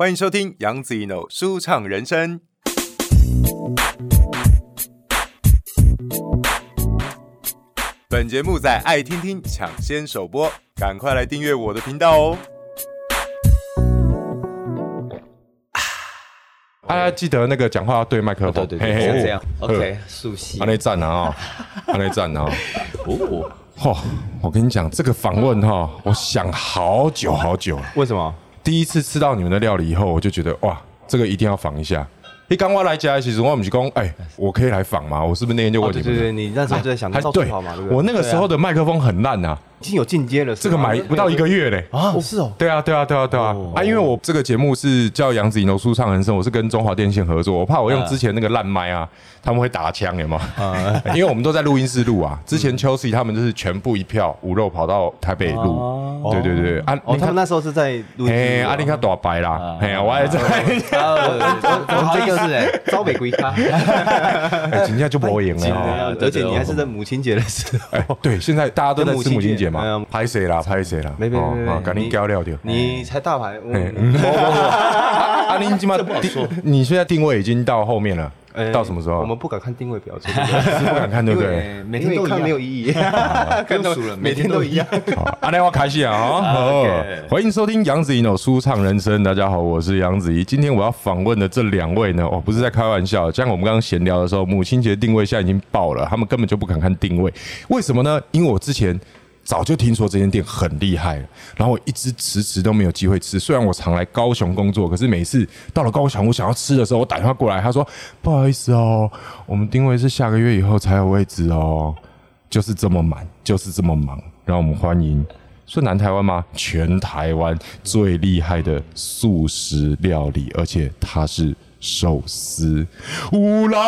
欢迎收听杨子一 n 舒畅人生。本节目在爱听听抢先首播，赶快来订阅我的频道哦！大家记得那个讲话要对麦克风，对对对，像这样。OK，熟悉。阿内赞啊，阿内赞啊。哦，嚯！我跟你讲，这个访问哈，我想好久好久。为什么？第一次吃到你们的料理以后，我就觉得哇，这个一定要仿一下。你刚我来家，其实我们是讲，哎，我可以来仿吗？我是不是那天就问你？对对对，你那时候就在想，还对，我那个时候的麦克风很烂啊。已经有进阶了，这个买不到一个月嘞啊！是哦，对啊，对啊，对啊，对啊啊！因为我这个节目是叫杨子怡舒畅人生，我是跟中华电信合作，我怕我用之前那个烂麦啊，他们会打枪，有吗？因为我们都在录音室录啊。之前邱 C 他们就是全部一票五肉跑到台北录，对对对啊！他们那时候是在录音室，阿林卡打白啦，哎呀，我也在，不好意思哎，招北归咖，今天就不会赢了，而且你还是在母亲节的时候，对，现在大家都在吃母亲节。拍谁啦？拍谁啦？没没没，赶紧交料掉。你才大牌，嗯，阿林今嘛定，你现在定位已经到后面了，到什么时候？我们不敢看定位表，是不敢看，对不对？每天都看没有意义，跟数了，每天都一样。阿亮，我开始啊！好，欢迎收听杨子怡的舒畅人生。大家好，我是杨子怡。今天我要访问的这两位呢，哦，不是在开玩笑，像我们刚刚闲聊的时候，母亲节定位现在已经爆了，他们根本就不敢看定位，为什么呢？因为我之前。早就听说这间店很厉害了，然后我一直迟迟都没有机会吃。虽然我常来高雄工作，可是每次到了高雄，我想要吃的时候，我打电话过来，他说不好意思哦，我们定位是下个月以后才有位置哦，就是这么满，就是这么忙。让我们欢迎，是南台湾吗？全台湾最厉害的素食料理，而且它是。寿司。五郎，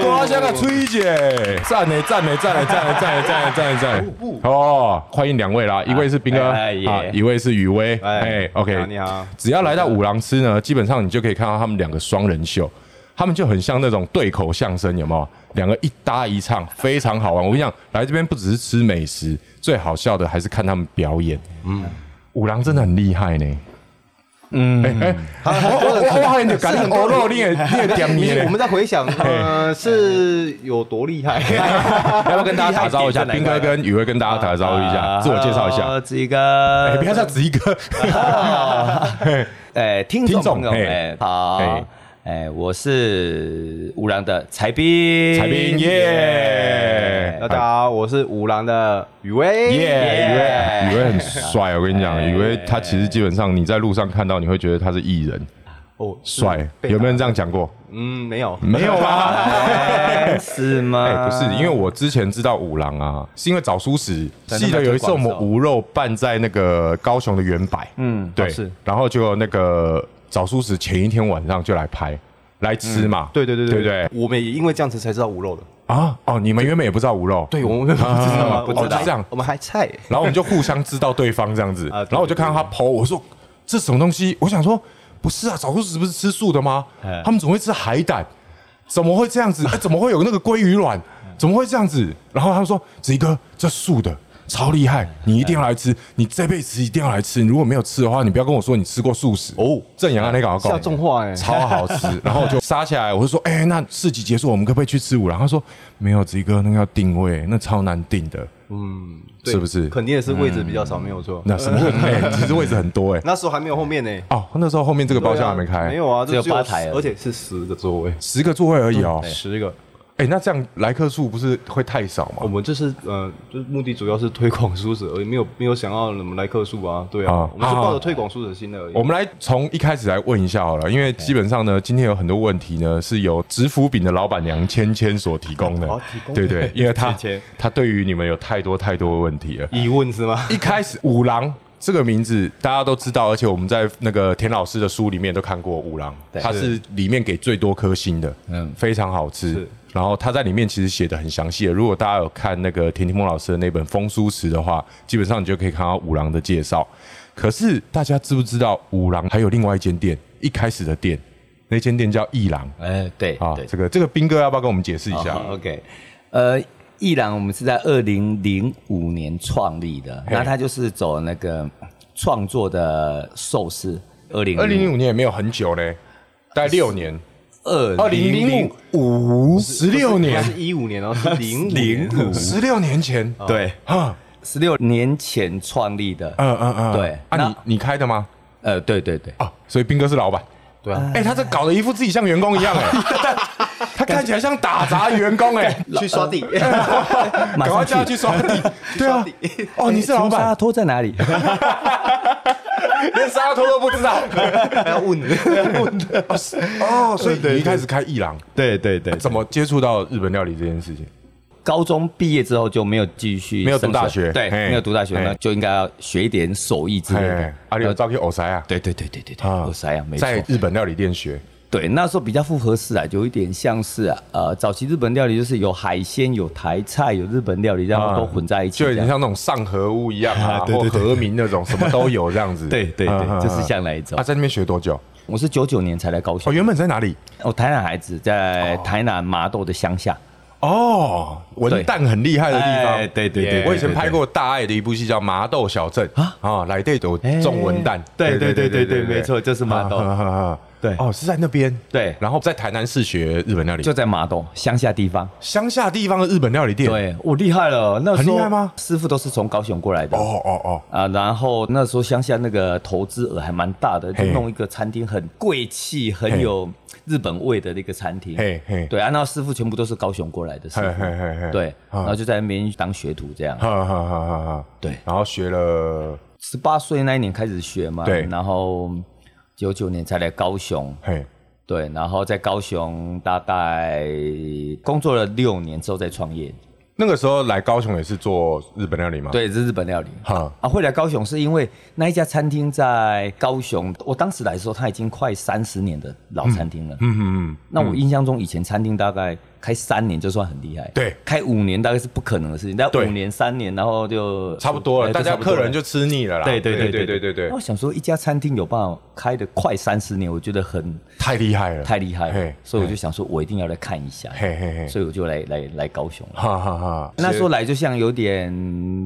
多谢个崔姐，赞美赞美赞美赞美赞美赞美赞美哦，欢迎两位啦，一位是斌哥啊，一位是雨薇，哎，OK，你好，只要来到五郎吃呢，基本上你就可以看到他们两个双人秀，他们就很像那种对口相声，有没有？两个一搭一唱，非常好玩。我跟你讲，来这边不只是吃美食，最好笑的还是看他们表演。嗯，五郎真的很厉害呢。嗯，哎哎，我我还有感觉，哦，肉你也你也点。我们在回想，呃，是有多厉害？要不要跟大家打招呼一下？斌哥跟宇威跟大家打招呼一下，自我介绍一下。子怡哥，不要叫子怡哥。哎，听众朋友，哎，好。哎，我是五郎的财彬，财彬耶！大家好，我是五郎的雨薇，耶！宇威，宇威很帅，我跟你讲，雨薇他其实基本上你在路上看到，你会觉得他是艺人哦，帅。有没有人这样讲过？嗯，没有，没有吗？是吗？哎，不是，因为我之前知道五郎啊，是因为找书时记得有一次我们无肉办在那个高雄的原百，嗯，对，是，然后就那个。找蔬食前一天晚上就来拍，来吃嘛。对对对对对，我们也因为这样子才知道无肉的啊。哦，你们原本也不知道无肉。对，我们不知道吗？不知道。这样，我们还菜。然后我们就互相知道对方这样子。然后我就看到他 po，我说这什么东西？我想说不是啊，找蔬食不是吃素的吗？他们怎么会吃海胆？怎么会这样子？哎，怎么会有那个鲑鱼卵？怎么会这样子？然后他们说子怡哥，这素的。超厉害！你一定要来吃，你这辈子一定要来吃。你如果没有吃的话，你不要跟我说你吃过素食哦。正阳啊，那个下重话哎，超好吃。然后就杀起来，我就说，哎，那市集结束，我们可不可以去吃五郎？他说没有，子怡哥，那个要定位，那超难定的。嗯，是不是？肯定也是位置比较少，没有错。那什么位置？哎，其实位置很多哎。那时候还没有后面呢。哦，那时候后面这个包厢还没开。没有啊，只有八台，而且是十个座位，十个座位而已哦，十个。哎，那这样来客数不是会太少吗？我们这是呃，就是目的主要是推广蔬食而已，没有没有想要什么来客数啊。对啊，我们是抱着推广蔬食心的而已。我们来从一开始来问一下好了，因为基本上呢，今天有很多问题呢是由直福饼的老板娘芊芊所提供的，对对，因为她她对于你们有太多太多的问题了，疑问是吗？一开始五郎这个名字大家都知道，而且我们在那个田老师的书里面都看过五郎，他是里面给最多颗星的，嗯，非常好吃。然后他在里面其实写的很详细的，如果大家有看那个田提莫老师的那本《风书食》的话，基本上你就可以看到五郎的介绍。可是大家知不知道五郎还有另外一间店？一开始的店，那间店叫一郎。哎，对啊，这个这个斌哥要不要跟我们解释一下？OK，呃，艺郎我们是在二零零五年创立的，那他就是走那个创作的寿司。二零二零零五年也没有很久嘞，大概六年。二二零零五十六年，是一五年哦，是零零五 十六年前。对，十六年前创立的。嗯嗯嗯，对。啊，你你开的吗？呃，对对对。哦，所以斌哥是老板。对啊。哎，他这搞得一副自己像员工一样哎，他看起来像打杂员工 哎，去刷地，赶快叫他去。刷地。对啊。哦，你是老板。沙拖在哪里？连沙拖都不知道，还要问。问。哦，所以你一开始开艺廊，对对对，怎么接触到日本料理这件事情？高中毕业之后就没有继续，没有读大学，对，没有读大学，呢就应该要学一点手艺之类的。啊，你有招去欧塞啊？对对对对对对，欧塞啊，没错，在日本料理店学。对，那时候比较复合式啊，有一点像是啊，呃，早期日本料理就是有海鲜、有台菜、有日本料理，然后都混在一起，就有点像那种上合屋一样啊，或和民那种，什么都有这样子。对对对，就是像那一种。他在那边学多久？我是九九年才来高雄。哦，原本在哪里？我台南孩子，在台南麻豆的乡下。哦，文旦很厉害的地方。对对对，我以前拍过大爱的一部戏叫《麻豆小镇》啊啊，来这有种文旦。对对对对对，没错，就是麻豆。对哦，是在那边对，然后在台南市学日本料理，就在麻豆乡下地方，乡下地方的日本料理店。对，我厉害了，那时候很厉害吗？师傅都是从高雄过来的。哦哦哦啊，然后那时候乡下那个投资额还蛮大的，就弄一个餐厅，很贵气，很有日本味的那个餐厅。嘿嘿，对啊，那师傅全部都是高雄过来的师傅。对，然后就在那边当学徒这样。哈哈哈哈哈。对，然后学了十八岁那一年开始学嘛。对，然后。九九年才来高雄，嘿，对，然后在高雄大概工作了六年之后再创业。那个时候来高雄也是做日本料理吗？对，是日本料理。哈啊，会来高雄是因为那一家餐厅在高雄，我当时来的时候，它已经快三十年的老餐厅了。嗯嗯嗯。那我印象中以前餐厅大概。开三年就算很厉害，对，开五年大概是不可能的事情。但五年、三年，然后就差不多了，大家客人就吃腻了啦。对对对对对对对。我想说，一家餐厅有办法开的快三十年，我觉得很太厉害了，太厉害了。所以我就想说，我一定要来看一下。嘿嘿嘿。所以我就来来来高雄。哈哈哈。那时候来就像有点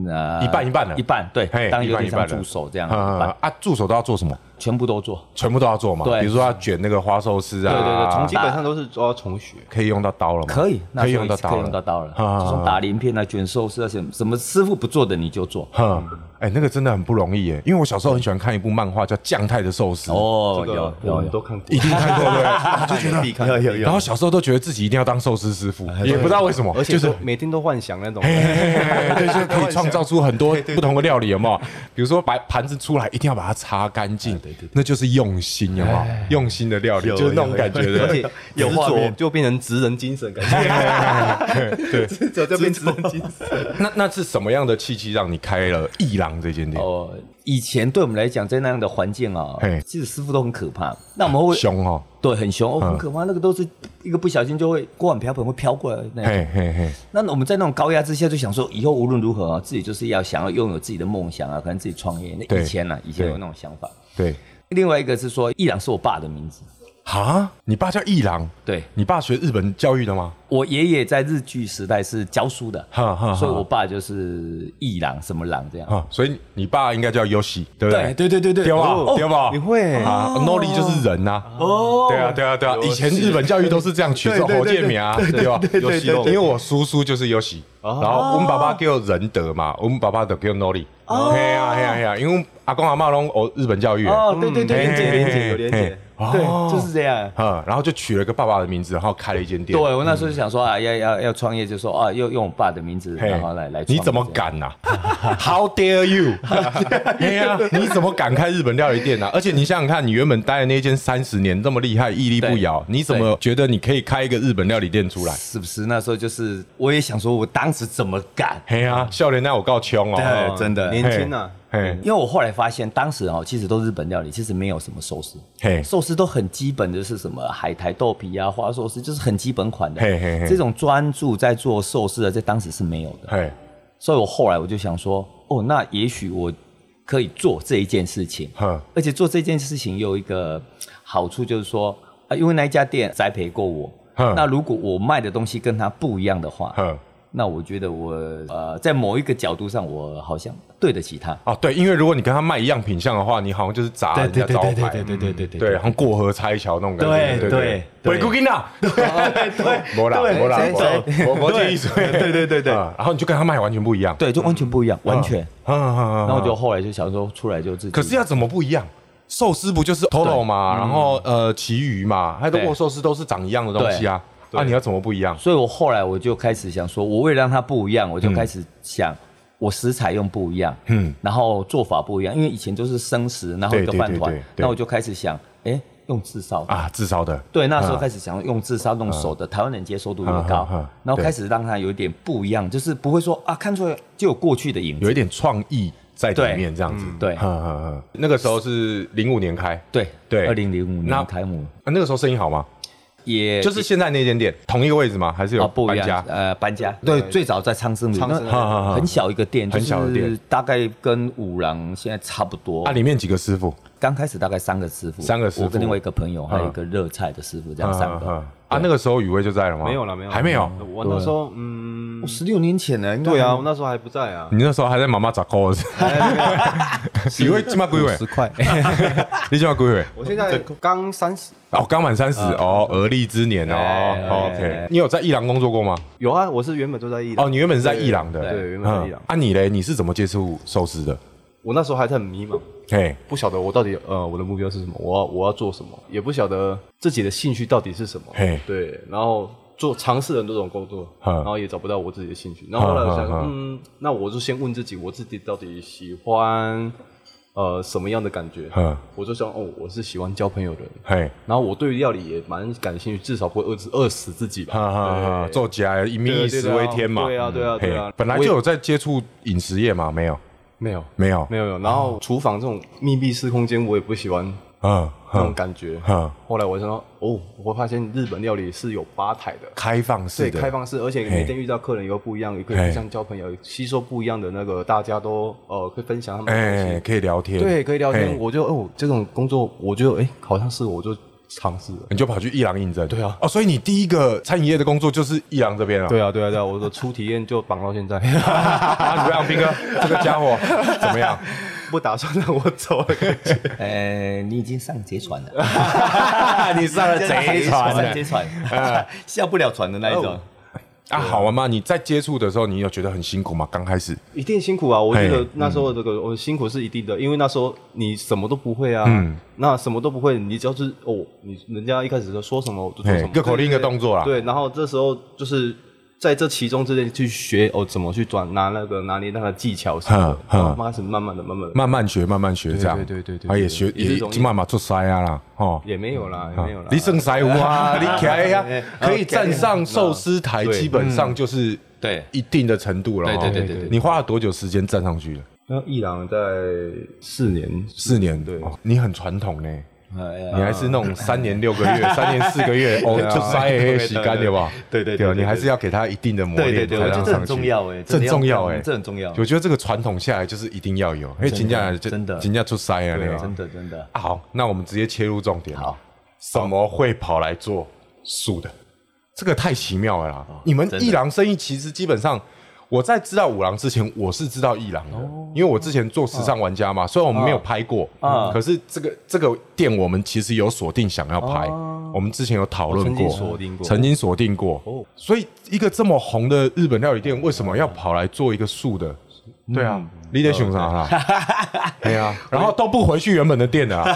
呃一半一半的，一半对，当有点像助手这样。啊，助手都要做什么？全部都做，全部都要做嘛。对，比如说要卷那个花寿司啊，对对对，从基本上都是都要重学，可以用到刀了吗？可以，可以用到刀，可以用到刀了。从打鳞片啊，卷寿司啊，什么什么师傅不做的你就做。哼，哎，那个真的很不容易耶，因为我小时候很喜欢看一部漫画叫《酱太的寿司》。哦，有有有，都看过，一定看过对，就觉得有有有。然后小时候都觉得自己一定要当寿司师傅，也不知道为什么，就是每天都幻想那种，对，就是可以创造出很多不同的料理，有没有？比如说把盘子出来，一定要把它擦干净，对对，那就是用。用心有没有？用心的料理就是那种感觉的，而且有画面就变成职人精神感觉。对，执着就变职人精神。那那是什么样的契机让你开了艺廊这间店？哦，以前对我们来讲，在那样的环境啊，其实师傅都很可怕。那我们会凶哦，对，很凶哦，很可怕。那个都是一个不小心就会锅碗瓢盆会飘过来那样。那我们在那种高压之下，就想说以后无论如何啊，自己就是要想要拥有自己的梦想啊，可能自己创业。那以前呢，以前有那种想法。对。另外一个是说，伊朗是我爸的名字。哈，你爸叫一郎？对，你爸学日本教育的吗？我爷爷在日据时代是教书的，哈哈，所以我爸就是一郎什么郎这样。所以你爸应该叫 Yoshi，对不对？对对对对，对吧？丢吧？你会啊？Nori 就是人呐。哦，对啊对啊对啊，以前日本教育都是这样取这种火箭名啊，对吧因为我叔叔就是 Yoshi，然后我们爸爸叫仁德嘛，我们爸爸都叫 Nori。哦，嘿呀嘿呀嘿呀，因为阿公阿妈拢哦日本教育。哦，对对对，连结连结有连结。对，就是这样。嗯，然后就取了个爸爸的名字，然后开了一间店。对，我那时候就想说啊，要要要创业，就说啊，要用我爸的名字，然后来来。你怎么敢呐？How dare you？哎呀，你怎么敢开日本料理店呢？而且你想想看，你原本待的那间三十年这么厉害，屹立不摇，你怎么觉得你可以开一个日本料理店出来？是不是？那时候就是我也想说，我当时怎么敢？嘿呀，笑脸那我够穷哦，真的年轻啊。因为我后来发现，当时哦，其实都是日本料理，其实没有什么寿司，寿司都很基本的是什么海苔豆皮啊、花寿司，就是很基本款的。这种专注在做寿司的，在当时是没有的。所以我后来我就想说，哦，那也许我可以做这一件事情。而且做这件事情有一个好处，就是说啊，因为那一家店栽培过我。那如果我卖的东西跟他不一样的话，那我觉得我呃，在某一个角度上，我好像对得起他。哦，对，因为如果你跟他卖一样品相的话，你好像就是砸人家招牌，对对对对对对对，好像过河拆桥那种感觉。对对，鬼谷金啊，对对 对，没啦没啦，我我这意思，对对对对，然后你就跟他卖完全不一样，对，就完全不一样，完全。然后我就后来就想说，出来就自己。可是要怎么不一样？寿司不就是 Toro 嘛，然后呃，旗鱼嘛，还有握寿司都是长一样的东西啊。那你要怎么不一样？所以我后来我就开始想说，我为了让它不一样，我就开始想，我食材用不一样，嗯，然后做法不一样，因为以前都是生食，然后一个饭团，那我就开始想，哎，用炙烧啊，炙烧的，对，那时候开始想用炙烧弄熟的，台湾人接受度越高，然后开始让它有一点不一样，就是不会说啊，看出来就有过去的影子，有一点创意在里面，这样子，对，那个时候是零五年开，对对，二零零五年开幕，那那个时候生意好吗？也就是现在那间店同一个位置吗？还是有搬家？呃，搬家。对，最早在昌盛路，那很小一个店，很小的店，大概跟五郎现在差不多。那，里面几个师傅？刚开始大概三个师傅，三个师傅，我跟另外一个朋友，还有一个热菜的师傅，这样三个。啊，那个时候雨薇就在了吗？没有了，没有，还没有。我那时候，嗯，十六年前呢？对啊，我那时候还不在啊。你那时候还在妈妈砸锅子。雨薇起码几岁？十块。你起码几岁？我现在刚三十。哦，刚满三十哦，而立之年哦。OK，你有在伊朗工作过吗？有啊，我是原本就在伊朗。哦，你原本是在伊朗的。对，原本在伊朗。啊，你嘞？你是怎么接触寿司的？我那时候还是很迷茫，嘿，不晓得我到底呃我的目标是什么，我要我要做什么，也不晓得自己的兴趣到底是什么，嘿，对，然后做尝试很多种工作，然后也找不到我自己的兴趣，然后后来我想，嗯，那我就先问自己，我自己到底喜欢呃什么样的感觉？我就想，哦，我是喜欢交朋友的人，嘿，然后我对于料理也蛮感兴趣，至少不会饿死饿死自己吧，做起来以民以食为天嘛，对啊对啊对啊，本来就有在接触饮食业嘛，没有。没有，没有，没有，没有。然后厨房这种密闭式空间，我也不喜欢，嗯，那种感觉。嗯，后来我就说，哦，我发现日本料理是有吧台的，开放式的，对，开放式，而且每天遇到客人又不一样，也可以互相交朋友，吸收不一样的那个，大家都呃可以分享他们的东西，可以聊天，对，可以聊天。我就哦，这种工作，我觉得哎，好像是我就。尝试，你就跑去伊朗应征？对啊，哦，所以你第一个餐饮业的工作就是伊朗这边啊？对啊，对啊，对啊，我的初体验就绑到现在。怎么样，斌哥？这个家伙 怎么样？不打算让我走了？呃，你已经上贼船了，你上了贼船，贼船，下不了船的那一种。啊，好玩吗？你在接触的时候，你有觉得很辛苦吗？刚开始一定辛苦啊！我觉得那时候这个我辛苦是一定的，因为那时候你什么都不会啊。嗯。那什么都不会，你只要是哦，你人家一开始说说什么我就做什么，一个口令一个动作啦。对，然后这时候就是在这其中之间去学哦，怎么去转拿那个拿捏那个技巧什么的，开始慢慢的、慢慢的、慢慢学、慢慢学这样。对对对对。他也学也慢慢做塞啊啦，哦。也没有啦，也没有啦。你剩塞无啊？你开呀，可以站上寿司台，基本上就是对一定的程度了。对对对对。你花了多久时间站上去的？那艺廊在四年，四年。对，你很传统呢。你还是那种三年六个月、三年四个月哦，就塞黑洗干对吧？对对对，你还是要给他一定的磨练才让上去。这很重要哎，这很重要哎，这很重要。我觉得这个传统下来就是一定要有，因为真的真的真的出塞啊，那个真的真的。好，那我们直接切入重点。好，怎么会跑来做素的？这个太奇妙了啦！你们一郎生意其实基本上。我在知道五郎之前，我是知道一郎的，因为我之前做时尚玩家嘛，虽然我们没有拍过，可是这个这个店我们其实有锁定想要拍，我们之前有讨论过，曾经锁定过，曾经锁定过。所以一个这么红的日本料理店，为什么要跑来做一个素的？对啊，你得想啥啦？对啊，然后都不回去原本的店的啊，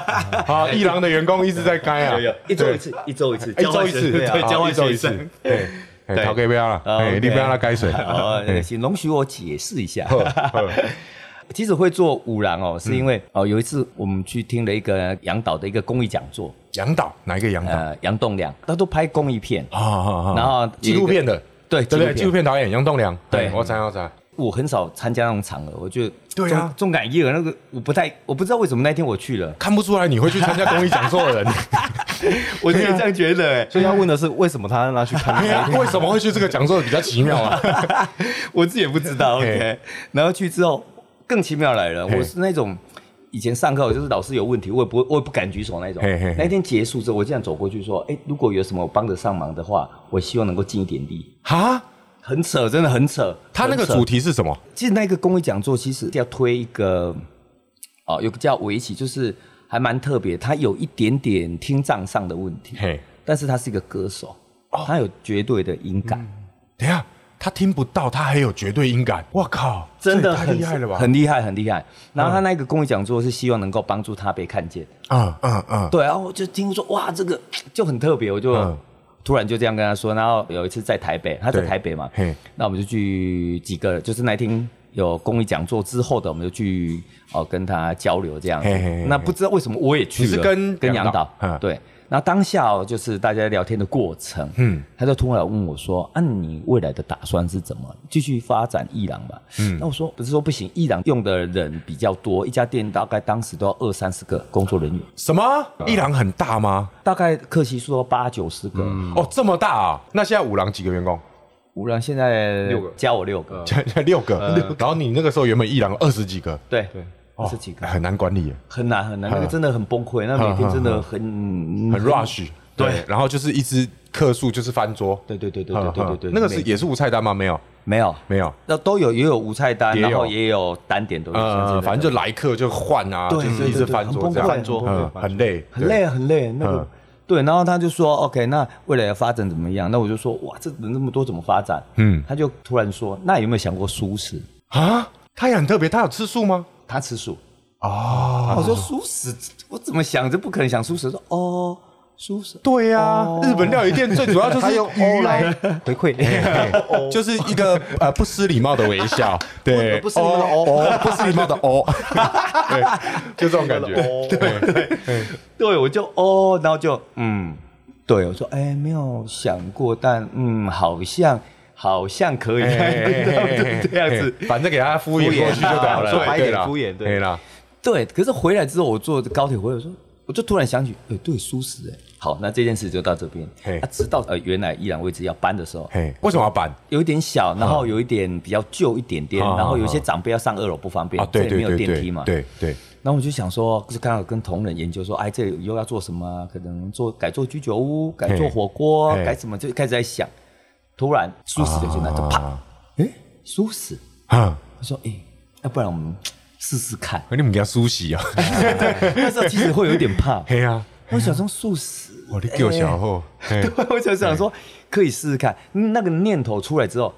啊，一郎的员工一直在开啊，一周一次，一周一次，一周一次，对，交换一周一次，对。陶给不要了，哎，你不要让他开水。哦，请容许我解释一下。其实会做五郎哦，是因为哦，有一次我们去听了一个杨导的一个公益讲座。杨导哪一个杨导？杨栋梁，他都拍公益片！然后纪录片的，对对对，纪录片导演杨栋梁。对，我猜我猜。我很少参加那种场合，我觉得对啊，重感业那个我不太，我不知道为什么那天我去了，看不出来你会去参加公益讲座的人。我也这样觉得，所以要问的是为什么他让他去看？为什么会去这个讲座比较奇妙啊？我自己也不知道。OK，然后去之后更奇妙来了。我是那种以前上课就是老师有问题，我也不我也不敢举手那种。那天结束之后，我这样走过去说：“哎，如果有什么帮得上忙的话，我希望能够尽一点力。”哈，很扯，真的很扯。他那个主题是什么？其实那个公益讲座其实要推一个，哦，有个叫围棋，就是还蛮特别。他有一点点听障上的问题，嘿，但是他是一个歌手，哦、他有绝对的音感。嗯、等下，他听不到，他还有绝对音感。我靠，真的很厉害了吧？很厉害，很厉害。然后他那个公益讲座是希望能够帮助他被看见。嗯嗯嗯，对。然后我就听说，哇，这个就很特别，我就。嗯突然就这样跟他说，然后有一次在台北，他在台北嘛，那我们就去几个，就是那天有公益讲座之后的，我们就去哦跟他交流这样子。那不知道为什么我也去了，是跟跟杨导，对。然后当下哦，就是大家聊天的过程，嗯，他就突然问我说：“啊，你未来的打算是怎么继续发展一郎嘛？”嗯，那我说不是说不行，一郎用的人比较多，一家店大概当时都要二三十个工作人员。什么？一郎很大吗？大概客席数八九十个。哦，这么大啊？那现在五郎几个员工？五郎现在六个，加我六个，加六个。然后你那个时候原本一郎二十几个？对对。十几个。很难管理，很难很难，那个真的很崩溃，那每天真的很很 rush，对，然后就是一直客数就是翻桌，对对对对对对对，那个是也是无菜单吗？没有？没有。没有，那都有也有无菜单，然后也有单点都有，反正就来客就换啊，就是一直翻桌这样，翻桌很累很累很累，那个对，然后他就说 OK，那未来的发展怎么样？那我就说哇，这人那么多怎么发展？嗯，他就突然说，那有没有想过素食？啊？他也很特别，他有吃素吗？他吃素。哦，我说素？食，我怎么想着不可能想素食。说哦，素食，对呀，日本料理店最主要就是用鱼来。回馈，就是一个呃不失礼貌的微笑，对，不失礼貌的哦，不失礼貌的哦，对，就这种感觉，对对。对，我就哦，然后就嗯，对我说哎，没有想过，但嗯，好像好像可以，这样子，反正给他敷衍过去就好了，说白一点敷衍，对啦。对，可是回来之后，我坐高铁回来，我说，我就突然想起，哎，对，舒适，哎，好，那这件事就到这边。嘿，直到呃，原来依然位置要搬的时候，嘿，为什么要搬？有一点小，然后有一点比较旧一点点，然后有些长辈要上二楼不方便，这里没有电梯嘛，对对。然后我就想说，就是刚好跟同仁研究说，哎，这里又要做什么？可能做改做居酒屋，改做火锅，改什么？就开始在想。突然蔬食的就那就啪，哎，蔬食，啊，他说，哎，要不然我们。试试看，你们家熟悉啊？那时候其实会有点怕。对呀，我想说素食，我的狗小号。对，我就想说可以试试看。那个念头出来之后，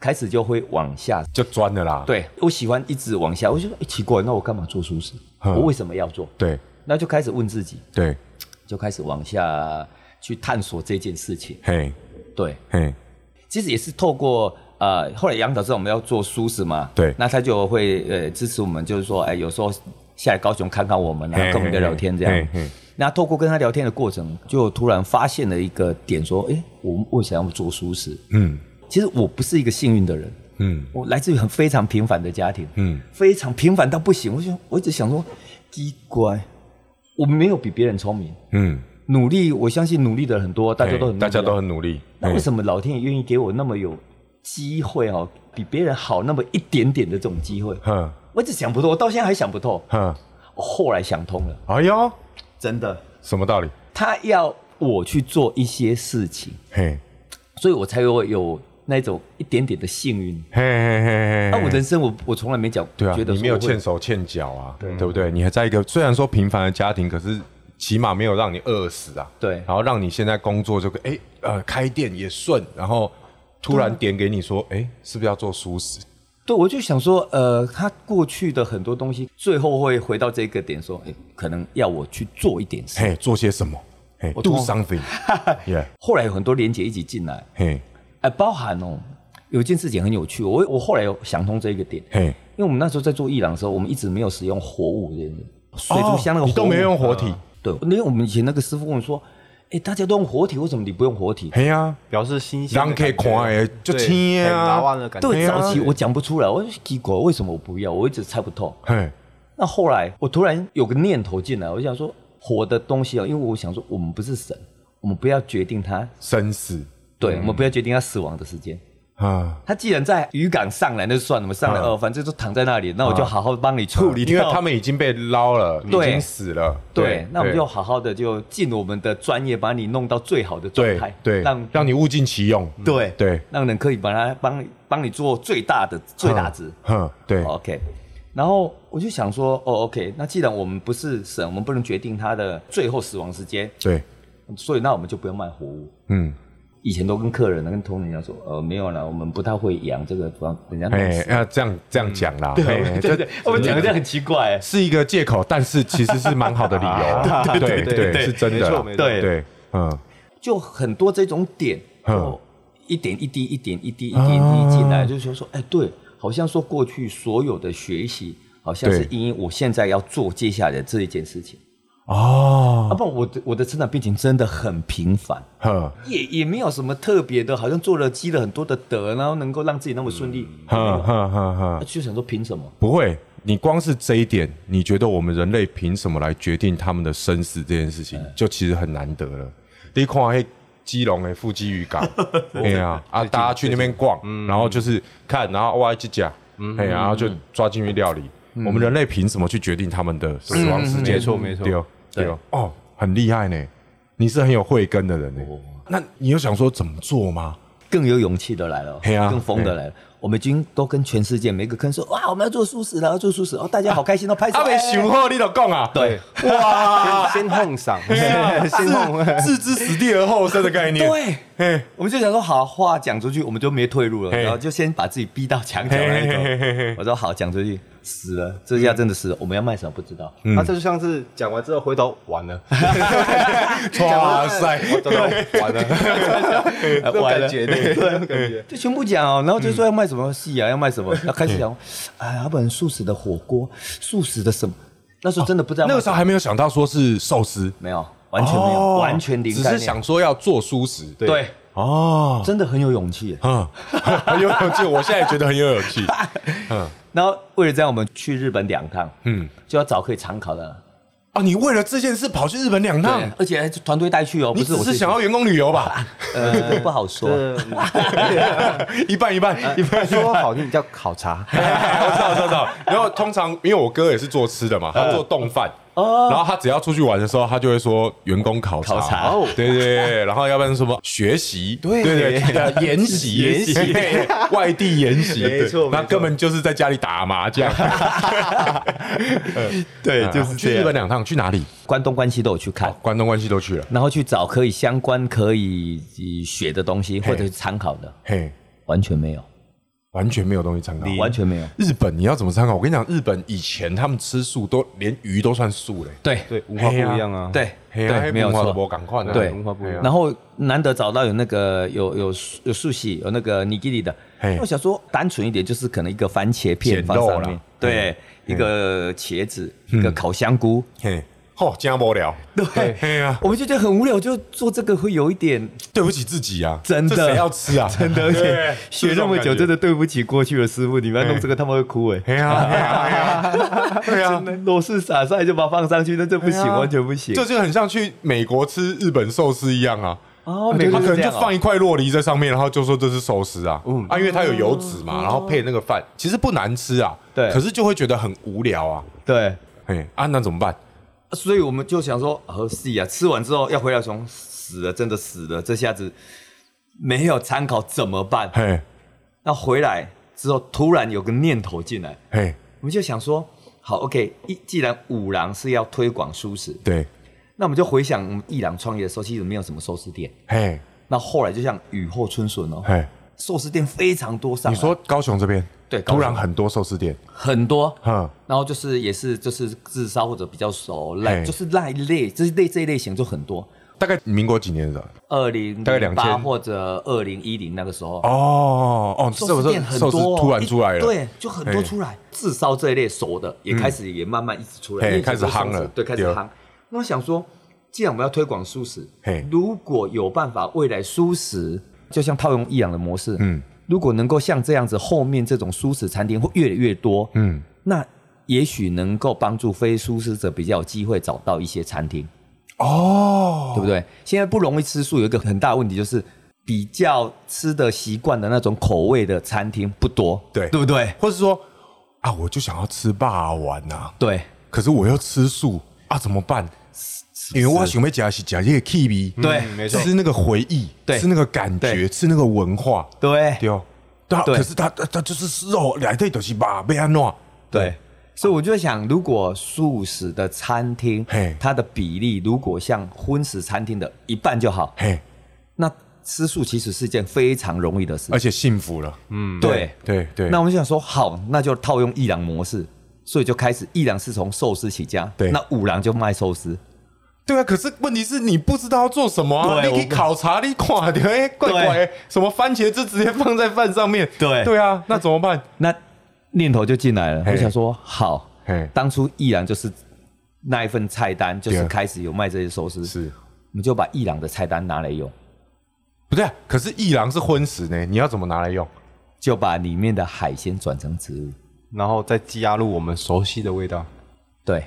开始就会往下就钻了啦。对，我喜欢一直往下。我就说，哎，奇怪，那我干嘛做素食？我为什么要做？对，那就开始问自己。对，就开始往下去探索这件事情。嘿，对，嘿，其实也是透过。呃，后来杨导知道我们要做舒适嘛，对，那他就会呃支持我们，就是说，哎，有时候下来高雄看看我们，然后跟我们聊聊天这样。那透过跟他聊天的过程，就突然发现了一个点，说，哎，我们为什么要做舒适？嗯，其实我不是一个幸运的人，嗯，我来自于很非常平凡的家庭，嗯，非常平凡到不行。我就，我一直想说，奇怪，我没有比别人聪明，嗯，努力，我相信努力的很多，大家都很，大家都很努力。那为什么老天爷愿意给我那么有？机会哦，比别人好那么一点点的这种机会，哼，我一直想不透，我到现在还想不透，哼，我后来想通了，哎呦，真的，什么道理？他要我去做一些事情，嘿，所以我才会有那种一点点的幸运，嘿嘿嘿嘿。那我人生我我从来没讲，对啊，觉得你没有欠手欠脚啊，对不对？你还在一个虽然说平凡的家庭，可是起码没有让你饿死啊，对，然后让你现在工作就哎呃开店也顺，然后。突然点给你说，哎、欸，是不是要做熟食？对，我就想说，呃，他过去的很多东西，最后会回到这个点，说，哎、欸，可能要我去做一点事，嘿，做些什么？嘿，do something。Yeah. 后来有很多连接一起进来，嘿，哎，包含哦，有一件事情很有趣，我我后来有想通这一个点，嘿，因为我们那时候在做伊朗的时候，我们一直没有使用活物这些水族箱那个活都没用活体，呃、对，因为我们以前那个师傅跟我说。哎，大家都用活体，为什么你不用活体？哎呀，表示新鲜，让可以看哎，就听啊，对，早期我讲不出来，我就奇怪，为什么我不要？我一直猜不透。嘿，那后来我突然有个念头进来，我想说，活的东西啊，因为我想说，我们不是神，我们不要决定它生死，对，我们不要决定它死亡的时间。啊，他既然在渔港上来，那就算了嘛，上来哦，反正就躺在那里，那我就好好帮你处理掉，因为他们已经被捞了，已经死了。对，那我们就好好的就尽我们的专业，把你弄到最好的状态，对，让让你物尽其用。对对，让人可以把它帮帮你做最大的最大值。嗯，对，OK。然后我就想说，哦，OK，那既然我们不是神，我们不能决定他的最后死亡时间，对，所以那我们就不要卖活物。嗯。以前都跟客人、跟同仁讲说，呃，没有啦，我们不太会养这个，帮人家。哎，要这样这样讲啦。对对对，我们讲的这样很奇怪，是一个借口，但是其实是蛮好的理由。对对对，是真的。对对，嗯，就很多这种点，就一点一滴、一点一滴、一点一滴进来，就是说，哎，对，好像说过去所有的学习，好像是因为我现在要做接下来的这一件事情。哦，啊不，我的我的成长背景真的很平凡，呵。也也没有什么特别的，好像做了积了很多的德，然后能够让自己那么顺利，哈哈哈哈，就想说凭什么？不会，你光是这一点，你觉得我们人类凭什么来决定他们的生死这件事情，嗯、就其实很难得了。第一看黑基隆的富基渔港，对啊，啊大家去那边逛，嗯、然后就是看，然后挖几甲，嗯，然后就抓进去料理。嗯、我们人类凭什么去决定他们的死亡时间？没错没错。对哦，很厉害呢，你是很有慧根的人呢。那你有想说怎么做吗？更有勇气的来了，更疯的来了。我们已经都跟全世界每个坑说，哇，我们要做素食了，要做素食哦，大家好开心，都拍手。他没想好你都讲啊？对，哇，先奉上，先奉，置之死地而后生的概念。对，我们就想说，好话讲出去，我们就没退路了，然后就先把自己逼到墙角那种。我说好，讲出去。死了，这下真的死了。我们要卖什么不知道。他这就像是讲完之后回头 完了，哇塞，完了，完了，感觉。对，感觉。就全部讲哦，然后就说要卖什么戏啊，要卖什么，要开始讲，哎，要不然素食的火锅，素食的什么？那时候真的不知道，那个时候还没有想到说是寿司，没有，完全没有，完全零，只是想说要做素食，对，哦，真的很有勇气，嗯，很有勇气，我现在也觉得很有勇气，嗯。然后为了这样，我们去日本两趟，嗯，就要找可以参考的。啊，你为了这件事跑去日本两趟，而且还团队带去哦，不是？我是想要员工旅游吧？呃，不好说，一半一半，一半说好听叫考察。我知道，我知道。然后通常因为我哥也是做吃的嘛，他做冻饭。然后他只要出去玩的时候，他就会说员工考察，考察，对对对，然后要不然什么？学习，对对对，研习。研习，外地研习，没错，那根本就是在家里打麻将。对，就是去日本两趟，去哪里？关东关西都有去看，关东关西都去了，然后去找可以相关可以学的东西或者是参考的，嘿，完全没有。完全没有东西参考，完全没有。日本你要怎么参考？我跟你讲，日本以前他们吃素都连鱼都算素嘞。对对，文化不一样啊。对对，没有错。对，文化不一样。然后难得找到有那个有有有素系有那个尼基里的，我想说单纯一点，就是可能一个番茄片放上面，对，一个茄子，一个烤香菇。哦，这样无聊。对，我们就觉得很无聊，就做这个会有一点对不起自己啊，真的。谁要吃啊？真的，而且学那么久，真的对不起过去的师傅。你们要弄这个，他们会哭哎。对啊，对啊，螺丝撒上来就把它放上去，那这不行，完全不行。这就很像去美国吃日本寿司一样啊。哦，美国可能就放一块洛梨在上面，然后就说这是寿司啊。嗯啊，因为它有油脂嘛，然后配那个饭，其实不难吃啊。对，可是就会觉得很无聊啊。对，哎，啊，那怎么办？所以我们就想说，合适啊！吃完之后要回来，从死了，真的死了，这下子没有参考怎么办？嘿，那回来之后突然有个念头进来，嘿，我们就想说，好，OK，一既然五郎是要推广素食，对，那我们就回想我们一郎创业的时候，其实没有什么寿司店，嘿，那后来就像雨后春笋哦，嘿，寿司店非常多上，你说高雄这边？对，突然很多寿司店，很多，嗯，然后就是也是就是自烧或者比较熟，赖就是那一类，就是类这一类型就很多。大概民国几年的？二零大概两千或者二零一零那个时候。哦哦，寿司店很多，突然出来了，对，就很多出来。自烧这一类熟的也开始也慢慢一直出来，开始夯了，对，开始夯。那我想说，既然我们要推广素食，如果有办法未来素食就像套用一样的模式，嗯。如果能够像这样子，后面这种素食餐厅会越来越多，嗯，那也许能够帮助非素食者比较有机会找到一些餐厅，哦，对不对？现在不容易吃素，有一个很大问题就是比较吃的习惯的那种口味的餐厅不多，对对不对？或者说啊，我就想要吃霸王丸呐，对，可是我要吃素啊，怎么办？因为我想要吃是吃这个气味，对，没错，吃那个回忆，对，吃那个感觉，吃那个文化，对，对哦，对，可是它它就是肉，里头都是肉，要安怎？对。所以我就想，如果素食的餐厅，它的比例如果像荤食餐厅的一半就好，那吃素其实是一件非常容易的事，而且幸福了。嗯，对。对对。那我们就想说，好，那就套用一郎模式，所以就开始一郎是从寿司起家，对，那五郎就卖寿司。对啊，可是问题是你不知道要做什么啊？你可以考察，你看，哎，怪怪，什么番茄汁直接放在饭上面？对。对啊，那怎么办？那念头就进来了，我想说好，当初一郎就是那一份菜单，就是开始有卖这些寿司，是，我们就把一郎的菜单拿来用，不对，可是一郎是荤食呢，你要怎么拿来用？就把里面的海鲜转成植物，然后再加入我们熟悉的味道，对，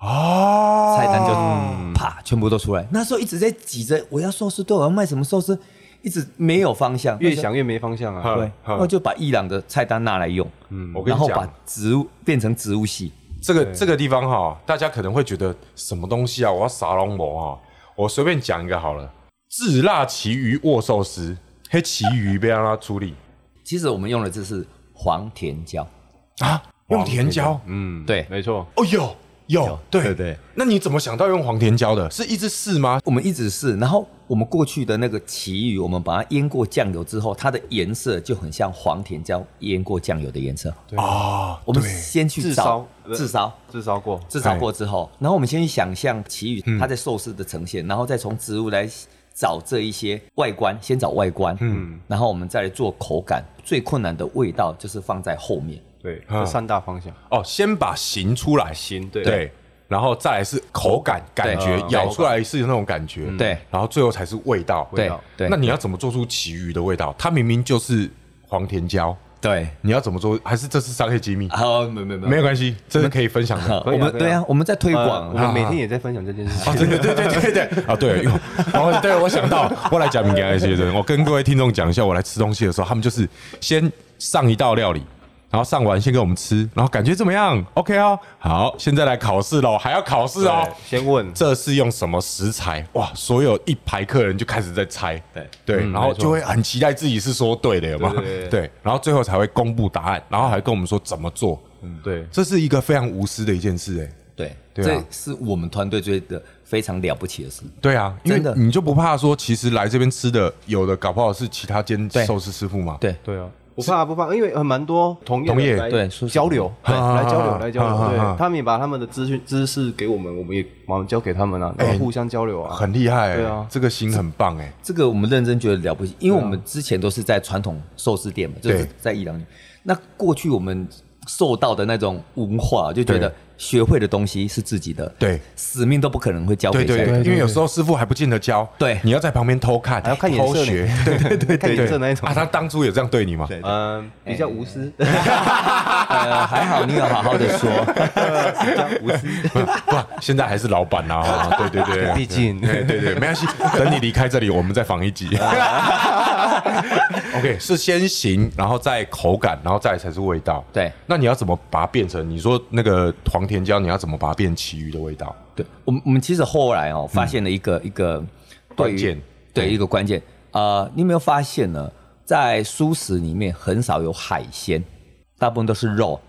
哦，菜单就啪全部都出来。那时候一直在挤着，我要寿司，对，我要卖什么寿司？一直没有方向，越想越没方向啊！对，然后就把伊朗的菜单拿来用，嗯，我跟你，然后把植物变成植物系。这个这个地方哈，大家可能会觉得什么东西啊？我要撒龙膜啊，我随便讲一个好了。炙辣旗鱼握寿司，黑旗鱼被让它处理。其实我们用的这是黄甜椒啊，用甜椒，嗯，对，没错。哦哟。有对对对，那你怎么想到用黄甜椒的？是一直试吗？我们一直试，然后我们过去的那个奇鱼，我们把它腌过酱油之后，它的颜色就很像黄甜椒腌过酱油的颜色啊。我们先去炙烧，炙烧，炙烧过，炙烧过之后，然后我们先去想象奇鱼它在寿司的呈现，然后再从植物来找这一些外观，先找外观，嗯，然后我们再来做口感。最困难的味道就是放在后面。对，这三大方向。哦，先把形出来，形对。对，然后再来是口感感觉，咬出来是那种感觉，对，然后最后才是味道，味道。对，那你要怎么做出其余的味道？它明明就是黄甜椒，对，你要怎么做？还是这是商业机密？好，没没没，没有关系，这是可以分享的。我们对啊，我们在推广，我们每天也在分享这件事情。对对对对对对，啊对，然后对我想到，我来讲明给那些人，我跟各位听众讲一下，我来吃东西的时候，他们就是先上一道料理。然后上完先给我们吃，然后感觉怎么样？OK 哦，好，现在来考试喽，还要考试哦。先问这是用什么食材？哇，所有一排客人就开始在猜，对对，然后就会很期待自己是说对的，有吗？对，然后最后才会公布答案，然后还跟我们说怎么做。嗯，对，这是一个非常无私的一件事，哎，对，这是我们团队觉得非常了不起的事。对啊，因为你就不怕说，其实来这边吃的有的搞不好是其他间寿司师傅吗？对对啊。不怕不怕，因为很蛮多同业业对交流，来交流来交流，对，他们也把他们的资讯知识给我们，我们也马上交给他们啊，然后互相交流啊，很厉害，对啊，这个心很棒哎，这个我们认真觉得了不起，因为我们之前都是在传统寿司店嘛，就是在一郎，那过去我们受到的那种文化，就觉得。学会的东西是自己的，对，使命都不可能会教给谁，因为有时候师傅还不见得教，对，你要在旁边偷看，还要看颜色，对对对，看颜色那一种。啊，他当初有这样对你吗？嗯，比较无私，呃，还好你有好好的说，比较无私，不，现在还是老板呐，对对对，毕竟，对对对，没关系，等你离开这里，我们再访一集。OK，是先形，然后再口感，然后再才是味道。对，那你要怎么把它变成？你说那个黄甜椒，你要怎么把它变其余的味道？对，我们我们其实后来哦，发现了一个、嗯、一个关键，对，一个关键。呃，你有没有发现呢？在素食里面很少有海鲜，大部分都是肉，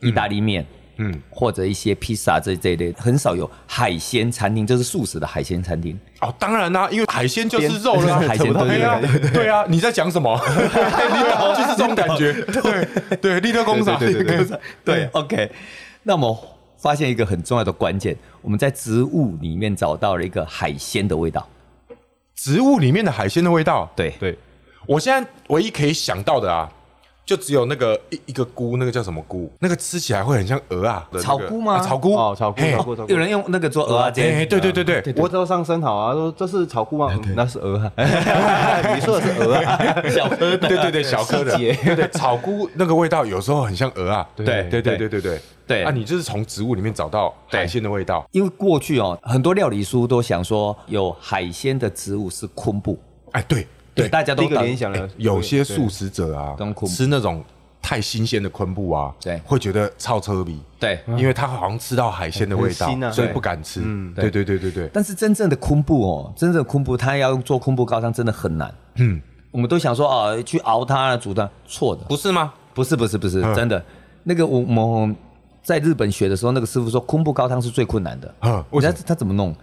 意大利面。嗯嗯，或者一些披萨这这一类，很少有海鲜餐厅，就是素食的海鲜餐厅。哦，当然啦，因为海鲜就是肉了，海鲜对啊，对啊，你在讲什么？就是这种感觉，对对，立特工厂，对对对，对，OK。那么发现一个很重要的关键，我们在植物里面找到了一个海鲜的味道。植物里面的海鲜的味道，对对，我现在唯一可以想到的啊。就只有那个一一个菇，那个叫什么菇？那个吃起来会很像鹅啊，草菇吗？草菇哦，草菇。有人用那个做鹅啊煎，对对对对。我都上生蚝啊，说这是草菇吗？那是鹅啊。你说的是鹅啊，小颗的。对对对，小颗的。对对，草菇那个味道有时候很像鹅啊。对对对对对对。对啊，你就是从植物里面找到海鲜的味道。因为过去哦，很多料理书都想说有海鲜的植物是昆布。哎，对。对，大家都联想了。有些素食者啊，吃那种太新鲜的昆布啊，对，会觉得超车鼻。对，因为他好像吃到海鲜的味道，所以不敢吃。嗯，对对对对对。但是真正的昆布哦，真正的昆布，他要做昆布高汤真的很难。嗯，我们都想说啊，去熬它、煮它，错的，不是吗？不是不是不是，真的。那个我我在日本学的时候，那个师傅说昆布高汤是最困难的。嗯，我觉得他怎么弄？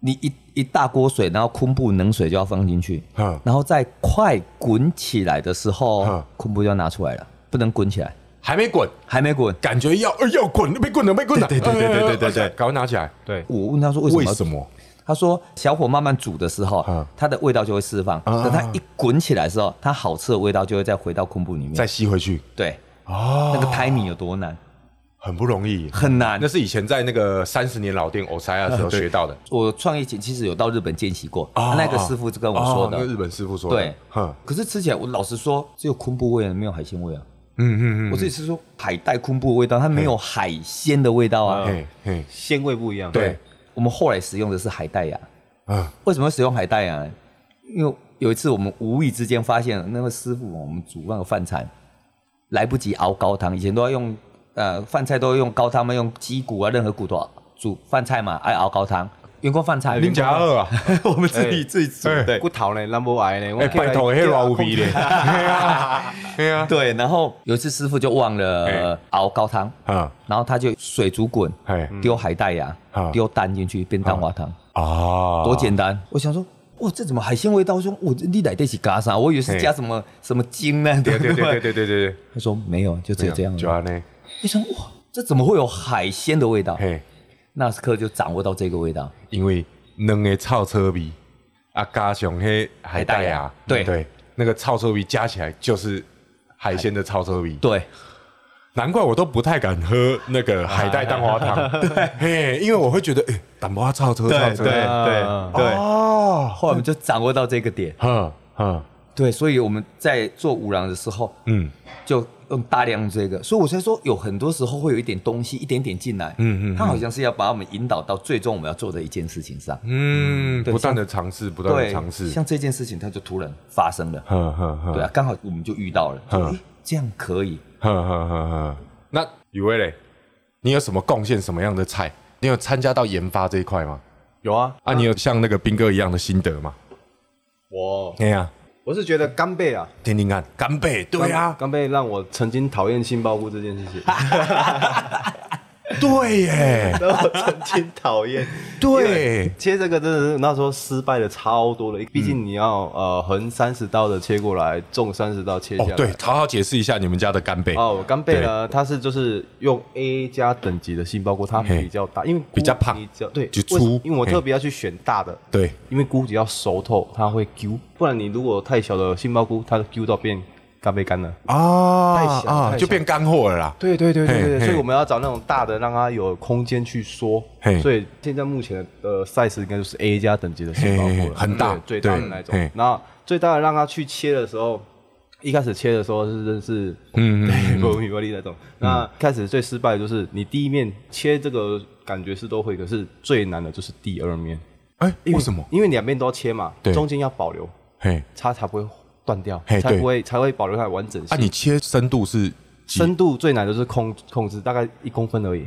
你一一大锅水，然后昆布冷水就要放进去，然后在快滚起来的时候，昆布就要拿出来了，不能滚起来，还没滚，还没滚，感觉要要滚，没滚了，没滚了，对对对对对对对，赶快拿起来。对，我问他说为什么？为什么？他说小火慢慢煮的时候，它的味道就会释放，等它一滚起来的时候，它好吃的味道就会再回到昆布里面，再吸回去。对，哦，那个 timing 有多难？很不容易，很难。那是以前在那个三十年老店欧塞亚的时候 学到的。我创业前其实有到日本见习过，那个师傅就跟我说的。那个日本师傅说的。对，可是吃起来，我老实说，只有昆布味，没有海鲜味啊。嗯嗯嗯。我自己是说海带昆布的味道，它没有海鲜的味道啊。嘿，嘿，鲜味不一样。对，我们后来使用的是海带芽。嗯。为什么使用海带芽？因为有一次我们无意之间发现，那个师傅我们煮那个饭菜来不及熬高汤，以前都要用。呃，饭菜都用高汤嘛，用鸡骨啊，任何骨头煮饭菜嘛，爱熬高汤。员工饭菜，零加二啊，我们自己自己煮。对，骨头呢，那么矮呢，哎，拜托，黑老无比的。对啊，对。然后有一次师傅就忘了熬高汤，然后他就水煮滚，丢海带芽，丢蛋进去变蛋花汤。啊，多简单！我想说，哇，这怎么海鲜味道？我说，我你来得起加啥？我以为是加什么什么精呢？对对对对对对对。他说没有，就只有这样。就安呢。你想哇，这怎么会有海鲜的味道？嘿，纳斯克就掌握到这个味道，因为两个臭车味啊，加上黑海带啊，对对，那个臭车味加起来就是海鲜的臭车味。对，难怪我都不太敢喝那个海带蛋花汤。对，嘿，因为我会觉得，哎，蛋花臭车，臭车。对对对哦，后来我们就掌握到这个点。嗯嗯，对，所以我们在做五郎的时候，嗯，就。用大量这个，所以我才说有很多时候会有一点东西一点点进来，嗯嗯，他好像是要把我们引导到最终我们要做的一件事情上，嗯，不断的尝试，不断的尝试，像这件事情它就突然发生了，呵呵呵，对啊，刚好我们就遇到了，哎，这样可以，呵呵呵呵。那雨薇嘞，你有什么贡献？什么样的菜？你有参加到研发这一块吗？有啊，啊，你有像那个斌哥一样的心得吗？我，对呀。我是觉得干贝啊，听听看，干贝，对啊，干贝让我曾经讨厌杏鲍菇这件事情。对耶，然后曾经讨厌。对，切这个真的是那时候失败的超多的，毕竟你要呃横三十刀的切过来，纵三十刀切下来。对，好好解释一下你们家的干贝。哦，干贝呢，它是就是用 A 加等级的杏鲍菇，它比较大，因为比较胖，对，就粗。因为我特别要去选大的，对，因为菇只要熟透，它会揪，不然你如果太小的杏鲍菇，它揪到变。干贝干了啊，太小就变干货了啦。对对对对对，所以我们要找那种大的，让它有空间去缩。所以现在目前的 size 应该就是 A 加等级的杏鲍菇，很大，最大的那种。然后最大的让它去切的时候，一开始切的时候是认识，嗯嗯，不米波利那种。那开始最失败的就是你第一面切这个感觉是都会，可是最难的就是第二面。哎，为什么？因为两面都要切嘛，中间要保留，嘿，它才不会。断掉，才不会才会保留它的完整性。啊，你切深度是深度最难的是控控制，大概一公分而已。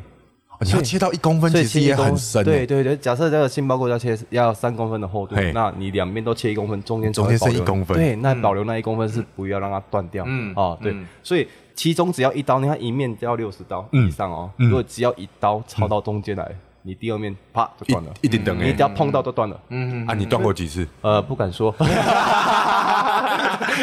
你要切到一公分，其实也很深。对对对，假设这个杏鲍菇要切要三公分的厚度，那你两边都切一公分，中间中间是一公分。对，那保留那一公分是不要让它断掉。嗯哦，对，所以其中只要一刀，你看一面都要六十刀以上哦。如果只要一刀插到中间来。你第二面啪就断了，一定等，你只要碰到都断了。嗯，啊，你断过几次？呃，不敢说。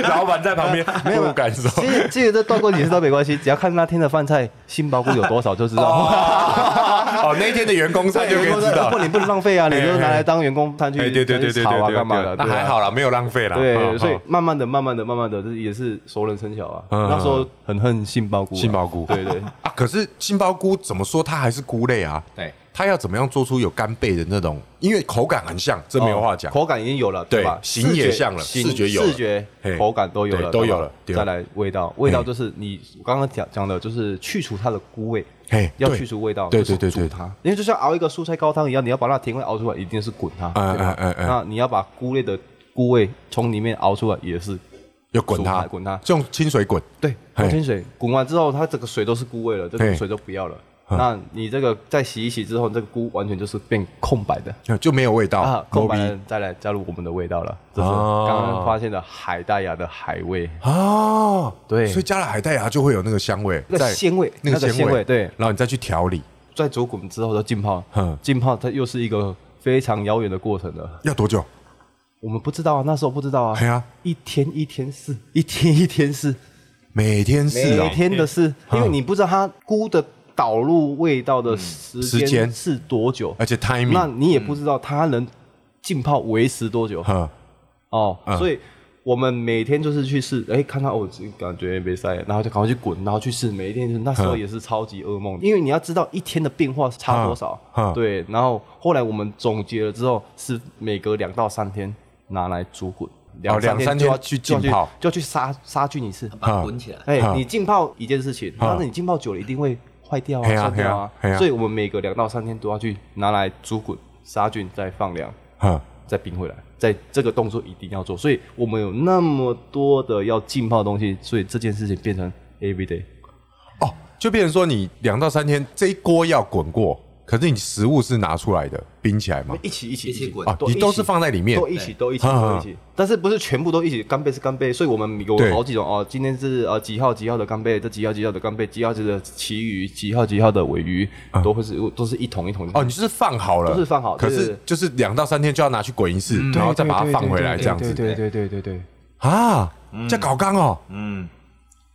老板在旁边，没有敢说。其实，其实这断过几次都没关系，只要看那天的饭菜杏鲍菇有多少就知道。哦，那一天的员工餐就可以知道。不，你不能浪费啊，你就拿来当员工餐去，对对对对，炒啊干嘛的？那还好啦，没有浪费啦。对，所以慢慢的、慢慢的、慢慢的，这也是熟能生巧啊。那时候很恨杏鲍菇。杏鲍菇，对对啊，可是杏鲍菇怎么说，它还是菇类啊。对。它要怎么样做出有干贝的那种？因为口感很像，这没有话讲。口感已经有了，对吧？形也像了，视觉有，视觉、口感都有了，都有了。再来味道，味道就是你刚刚讲讲的，就是去除它的菇味。嘿，要去除味道，对对对对，煮它。因为就像熬一个蔬菜高汤一样，你要把那甜味熬出来，一定是滚它，对吧？那你要把菇类的。菇味从里面熬出来也是要滚它，滚它，用清水滚。对，用清水滚完之后，它整个水都是菇味了，这个水都不要了。那你这个再洗一洗之后，这个菇完全就是变空白的，就没有味道啊。空白的再来加入我们的味道了，这是刚刚发现的海带芽的海味啊。对，所以加了海带芽就会有那个香味，那个鲜味，那个鲜味。对，然后你再去调理，在煮滚之后的浸泡，浸泡它又是一个非常遥远的过程了。要多久？我们不知道啊，那时候不知道啊。对啊，一天一天试，一天一天试，每天试，每天的试，因为你不知道它菇的。导入味道的时间是多久？而且 timing，那你也不知道它能浸泡维持多久。嗯、哦，嗯、所以我们每天就是去试，哎、欸，看到哦，感觉没塞，然后就赶快去滚，然后去试。每一天那时候也是超级噩梦，嗯、因为你要知道一天的变化差多少。嗯嗯、对，然后后来我们总结了之后，是每隔两到三天拿来煮滚，两两三天就要去浸泡，就要去杀杀菌一次，把它滚起来。哎、欸，你浸泡一件事情，但是你浸泡久了一定会。坏掉啊，坏掉啊！所以我们每隔两到三天都要去拿来煮滚、杀菌，再放凉，再冰回来。在这个动作一定要做，所以我们有那么多的要浸泡的东西，所以这件事情变成 every day。哦，就变成说你两到三天这一锅要滚过。可是你食物是拿出来的，冰起来吗？一起一起一起滚啊！你都是放在里面，都一起都一起都一起，但是不是全部都一起？干贝是干贝，所以我们有好几种哦。今天是呃几号几号的干贝，这几号几号的干贝，几号几号的旗鱼，几号几号的尾鱼，都会是都是一桶一桶哦。你就是放好了，都是放好，可是就是两到三天就要拿去滚一次，然后再把它放回来这样子。对对对对对啊，在搞缸哦，嗯，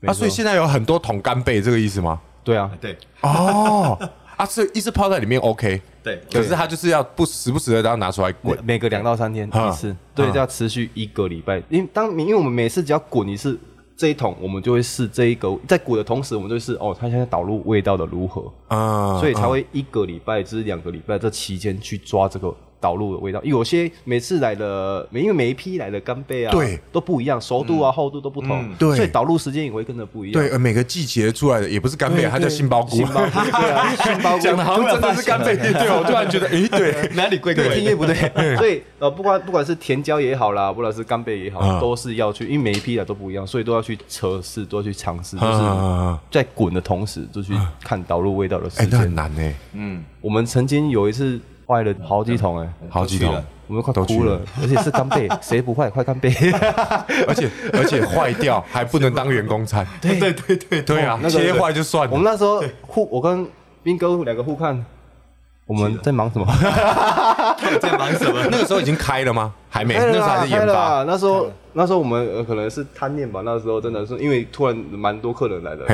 啊，所以现在有很多桶干贝，这个意思吗？对啊，对哦。啊，是一直泡在里面 OK，对，可是它就是要不时不时的，然后拿出来滚，每个两到三天一次，对，要持续一个礼拜。因为当因为我们每次只要滚一次这一桶，我们就会试这一个，在滚的同时，我们就会试哦，它现在导入味道的如何啊，所以才会一个礼拜至两个礼拜这期间去抓这个。导入的味道，有些每次来的，因为每一批来的干贝啊，对，都不一样，熟度啊、厚度都不同，对，所以导入时间也会跟着不一样。对，而每个季节出来的也不是干贝，它叫杏鲍菇。杏鲍菇，对啊，杏鲍菇。讲的好像真的是干贝，对，我突然觉得，哎，对，哪里怪怪的？听音不对，所以呃，不管不管是甜椒也好啦，不管是干贝也好，都是要去，因为每一批来都不一样，所以都要去测试，都要去尝试，就是在滚的同时，就去看导入味道的时间。哎，那很难呢。嗯，我们曾经有一次坏了好几桶，哎，好几桶。我们快哭了，而且是干贝，谁不坏？快干贝！而且而且坏掉还不能当员工餐。对对对对对啊！切坏就算了。我们那时候互，我跟斌哥两个互看，我们在忙什么？在忙什么？那个时候已经开了吗？还没，那时候还是研发。那时候那时候我们可能是贪念吧。那时候真的是因为突然蛮多客人来的，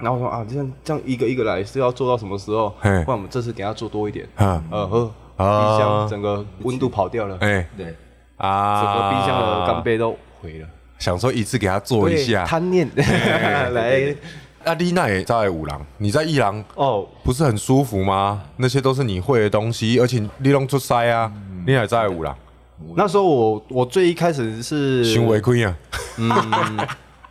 然后说啊，这样这样一个一个来是要做到什么时候？不然我们这次给他做多一点。嗯呃呵。冰箱整个温度跑掉了，哎，对，啊，整个冰箱的干杯都毁了。想说一次给他做一下，贪念 来。阿丽娜也在五郎，你在一郎哦，不是很舒服吗？那些都是你会的东西，而且你弄出塞啊，你也在五郎。那时候我我最一开始是行为亏啊，嗯。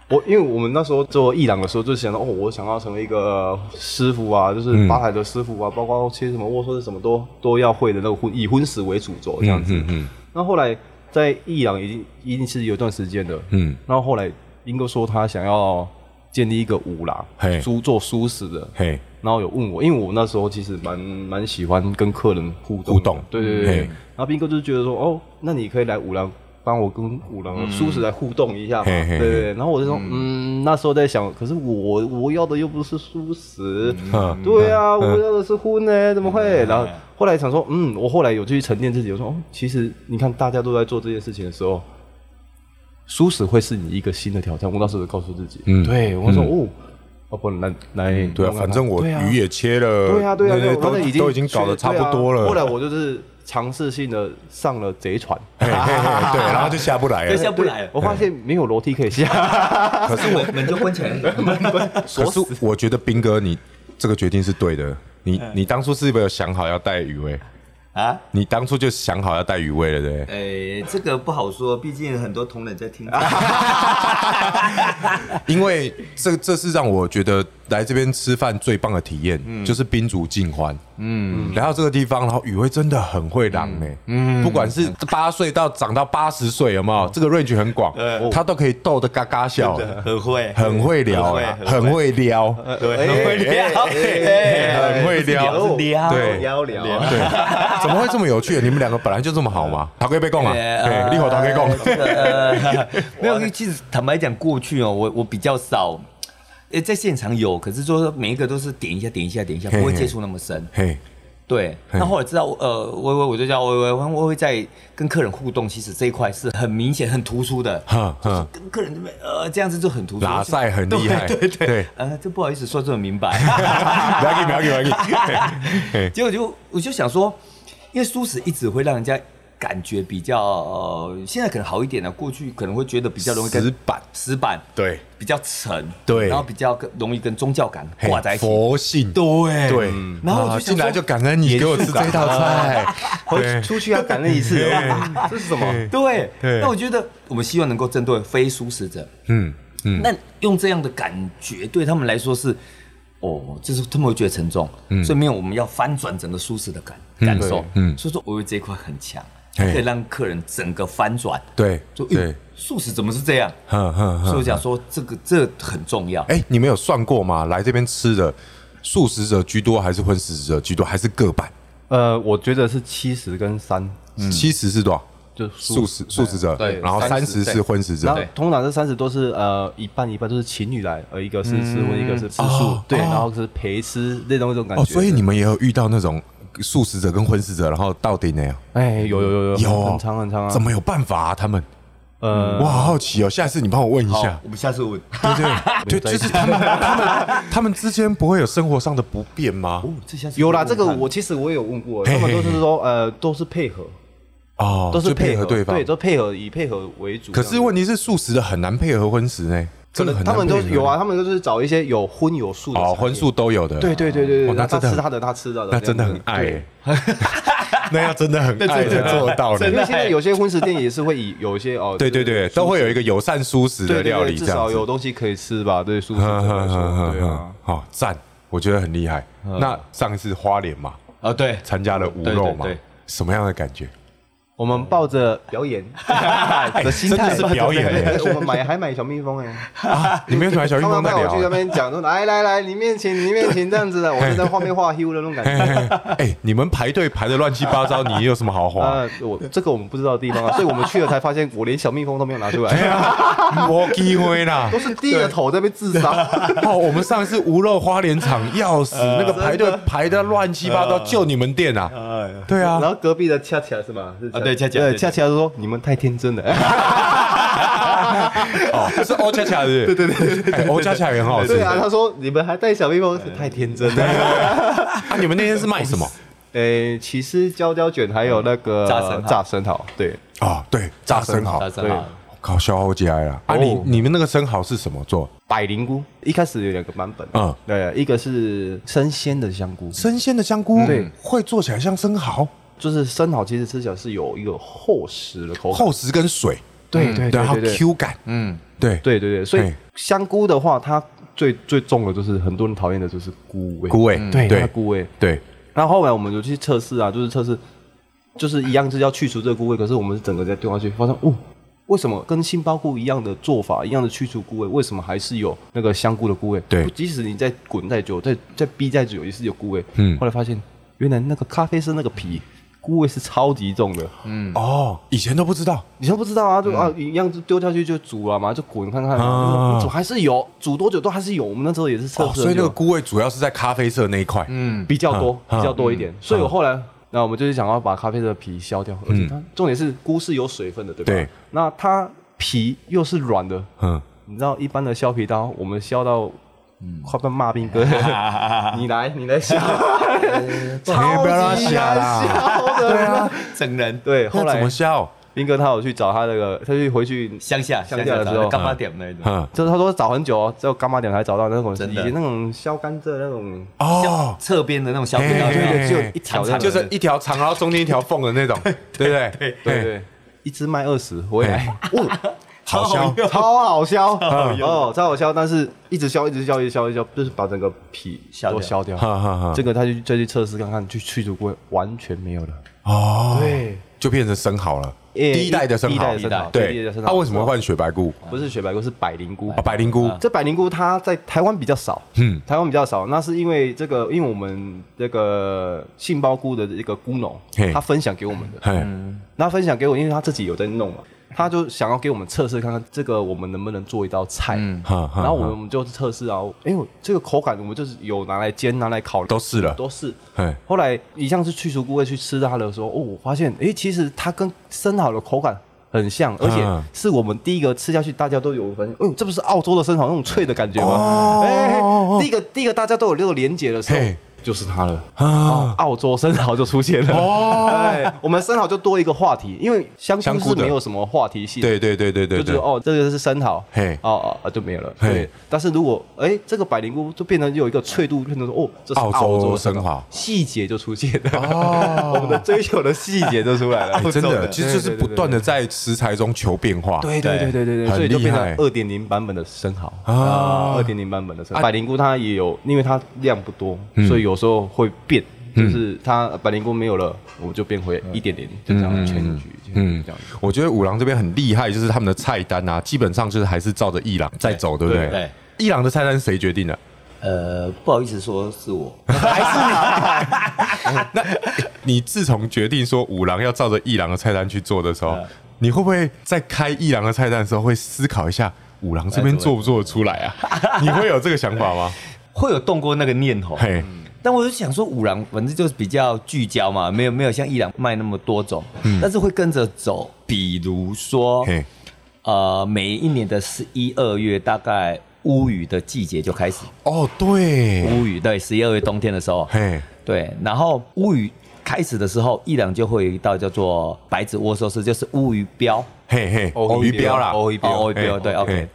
我因为我们那时候做艺廊的时候，就想到哦，我想要成为一个师傅啊，就是吧台的师傅啊，包括切什么卧是什么都都要会的那个荤以荤食为主轴这样子。嗯嗯。那后来在艺廊已经已经是有一段时间了。嗯。然后后来英哥说他想要建立一个五廊，嘿，做做蔬食的，嘿。然后有问我，因为我那时候其实蛮蛮喜欢跟客人互动。互动。对对对。然后斌哥就觉得说，哦，那你可以来五廊。帮我跟五郎叔叔来互动一下嘛，对对。然后我就说，嗯，那时候在想，可是我我要的又不是蔬食，对啊，我要的是婚呢，怎么会？然后后来想说，嗯，我后来有去沉淀自己，我说，哦，其实你看大家都在做这件事情的时候，蔬食会是你一个新的挑战。我那时候告诉自己，嗯，对，我说，哦，哦不，来来，对啊，反正我鱼也切了，对啊对啊，都已经都已经搞得差不多了。后来我就是。尝试性的上了贼船，对，然后就下不来了，下不来了。我发现没有楼梯可以下，可是我门就关起来 了。可是我觉得斌哥，你这个决定是对的。你你当初是不是有想好要带雨薇啊？你当初就想好要带雨薇了，对不对？诶，这个不好说，毕竟很多同仁在听。因为这这是让我觉得来这边吃饭最棒的体验，嗯、就是宾主尽欢。嗯，来到这个地方，然后宇威真的很会狼呢。嗯，不管是八岁到长到八十岁，有没有？这个 range 很广，他都可以逗得嘎嘎笑，很会，很会聊，很会撩，对，很会撩，很会撩，撩，对，撩撩，对，怎么会这么有趣？你们两个本来就这么好吗？陶哥被供啊，对，立火陶哥供。没有，其实坦白讲，过去哦，我我比较少。诶，在现场有，可是说每一个都是点一下，点一下，点一下，不会接触那么深。嘿，对。那后来知道，呃，微微，我就叫微微，微微在跟客人互动，其实这一块是很明显、很突出的。哈，跟客人这边，呃，这样子就很突出。拉赛很厉害。对对对。呃，这不好意思说这么明白。不要紧，不要紧，不要紧。结果就我就想说，因为蔬食一直会让人家。感觉比较呃，现在可能好一点了。过去可能会觉得比较容易跟死板，死板对，比较沉对，然后比较跟容易跟宗教感挂在一起。佛性。对。对，然后进来就感恩你给我吃这道菜，回出去要感恩一次，这是什么？对，那我觉得我们希望能够针对非素食者，嗯嗯，那用这样的感觉对他们来说是。哦，就是他们会觉得沉重，嗯，所以没有我们要翻转整个舒适的感感受，嗯，所以说我觉得这一块很强，可以让客人整个翻转，对，就对，素食怎么是这样？哼哼，所以我讲说这个这很重要。哎，你们有算过吗？来这边吃的素食者居多还是荤食者居多，还是各半？呃，我觉得是七十跟三，七十是多少？就素食素食者，对，然后三十是荤食者，然后通常这三十都是呃一半一半，都是情侣来，呃一个是吃荤，一个是吃素，对，然后是陪吃那种那种感觉。哦，所以你们也有遇到那种素食者跟荤食者，然后到底那样？哎，有有有有有，很长很长啊！怎么有办法啊？他们？呃，我好好奇哦，下次你帮我问一下。我们下次问。对对，就是他们他们他们之间不会有生活上的不便吗？哦，这下有啦，这个我其实我也有问过，他们都是说呃都是配合。哦，都是配合对方，对，都配合以配合为主。可是问题是素食的很难配合荤食呢，真的很。他们都有啊，他们都是找一些有荤有素的，哦，荤素都有的。对对对对对，那他吃他的，他吃到的，那真的很爱，那要真的很爱才 做得到的。因为现在有些荤食店也是会以有一些哦，对 对对，都会有一个友善素食的料理，至少有东西可以吃吧？对，素食对啊，好赞，我觉得很厉害。那上一次花莲嘛，啊对，参加了无肉嘛，什么样的感觉？我们抱着表演的心态是表演，我们买还买小蜜蜂哎，你没有买小蜜蜂在聊？我去那边讲说，来来来，你面前你面前这样子的，我就在画面画 Q 的那种感觉。哎，你们排队排的乱七八糟，你有什么好画？我这个我们不知道的地方啊，所以我们去了才发现，我连小蜜蜂都没有拿出来。没机会啦，都是低着头在被自杀。哦，我们上一次无肉花莲场要死，那个排队排的乱七八糟，就你们店啊？对啊，然后隔壁的恰恰是吗？对，恰恰，恰恰说你们太天真了。哦，是欧恰恰是，对 对对，欧恰恰也很好吃。对啊，他说你们还带小蜜蜂是太天真了。啊，你们那天是卖什么？诶，起司焦焦卷，还有那个炸生炸生蚝。对，啊，对，炸生蚝，对，靠，消耗起来了。啊，你你们那个生蚝是什么做？百灵菇。一开始有两个版本，嗯，对，一个是生鲜的香菇，生鲜的香菇，对，会做起来像生蚝。就是生蚝，其实吃起来是有一个厚实的口感，厚实跟水，对对对，然后 Q 感，嗯，对。对对对，所以香菇的话，它最最重的就是很多人讨厌的就是菇味，菇味，对。对，菇味，对。然后后来我们就去测试啊，就是测试，就是一样是要去除这个菇味，可是我们是整个在丢下去，发现哦，为什么？跟杏鲍菇一样的做法，一样的去除菇味，为什么还是有那个香菇的菇味？对，即使你再滚再久，再再逼再久，也是有菇味。嗯，后来发现原来那个咖啡是那个皮。菇味是超级重的，嗯。哦，以前都不知道，以前不知道啊，就啊一样就丢下去就煮了嘛，就滚看看，煮还是有，煮多久都还是有。我们那时候也是测试，所以那个菇味主要是在咖啡色那一块，嗯，比较多，比较多一点。所以我后来，那我们就是想要把咖啡色的皮削掉，而且它重点是菇是有水分的，对吧？对。那它皮又是软的，嗯，你知道一般的削皮刀，我们削到。快被骂兵哥，你来，你来笑，超级难削，对啊，整人。对，后来怎么笑？兵哥他有去找他那个，他去回去乡下乡下的时候，干巴点那种，就是他说找很久哦，只有柑仔店才找到那种以前那种削甘蔗那种哦，侧边的那种削皮刀，只有一条，就是一条长，然后中间一条缝的那种，对不对？对对，一只卖二十，我也来。好削，超好削，哦，超好削，但是一直削，一直削，一直削，一直削，就是把整个皮都削掉。这个他就再去测试看看，去去除过完全没有了。哦，对，就变成生蚝了。第一代的生蚝，第一代的对，它为什么会换雪白菇？不是雪白菇，是百灵菇。百灵菇，这百灵菇它在台湾比较少，嗯，台湾比较少。那是因为这个，因为我们这个杏鲍菇的一个菇农，他分享给我们的，嗯，那分享给我，因为他自己有在弄嘛。他就想要给我们测试看看这个我们能不能做一道菜，嗯、然后我们我们就测试啊，哎呦，这个口感我们就是有拿来煎、拿来烤，都试了，都试。后来一向是去除菇味去吃它的时候，哦，我发现，哎，其实它跟生蚝的口感很像，而且是我们第一个吃下去，大家都有分，哎呦，这不是澳洲的生蚝那种脆的感觉吗？哎，第一个第一个大家都有这个连结的时候。就是它了。啊！澳洲生蚝就出现了。哦，我们生蚝就多一个话题，因为香菇是没有什么话题性，对对对对对，就是哦，这个是生蚝，嘿，哦哦就没有了，对。但是如果哎，这个百灵菇就变成有一个脆度，变成说哦，这是澳洲生蚝，细节就出现了。哦，我们的追求的细节就出来了，真的，其实就是不断的在食材中求变化，对对对对对对，所以就变成二点零版本的生蚝。啊，二点零版本的生蚝。百灵菇它也有，因为它量不多，所以有。时候会变，就是他百灵菇没有了，我就变回一点点，就这样全局，嗯，这样。我觉得五郎这边很厉害，就是他们的菜单啊，基本上就是还是照着一郎在走，对不对？对。一郎的菜单是谁决定的？呃，不好意思，说是我，还是你？那你自从决定说五郎要照着一郎的菜单去做的时候，你会不会在开一郎的菜单的时候会思考一下，五郎这边做不做得出来啊？你会有这个想法吗？会有动过那个念头。嘿。但我就想说，五郎反正就是比较聚焦嘛，没有没有像一郎卖那么多种，嗯、但是会跟着走。比如说，呃，每一年的十一二月，大概乌雨的季节就开始。哦，对，乌雨对，十一二月冬天的时候，嘿。对，然后乌雨开始的时候，一郎就会有一道叫做白子握寿司，就是乌鱼标，嘿嘿，乌鱼标啦，乌鱼标，乌鱼鰾，对，OK。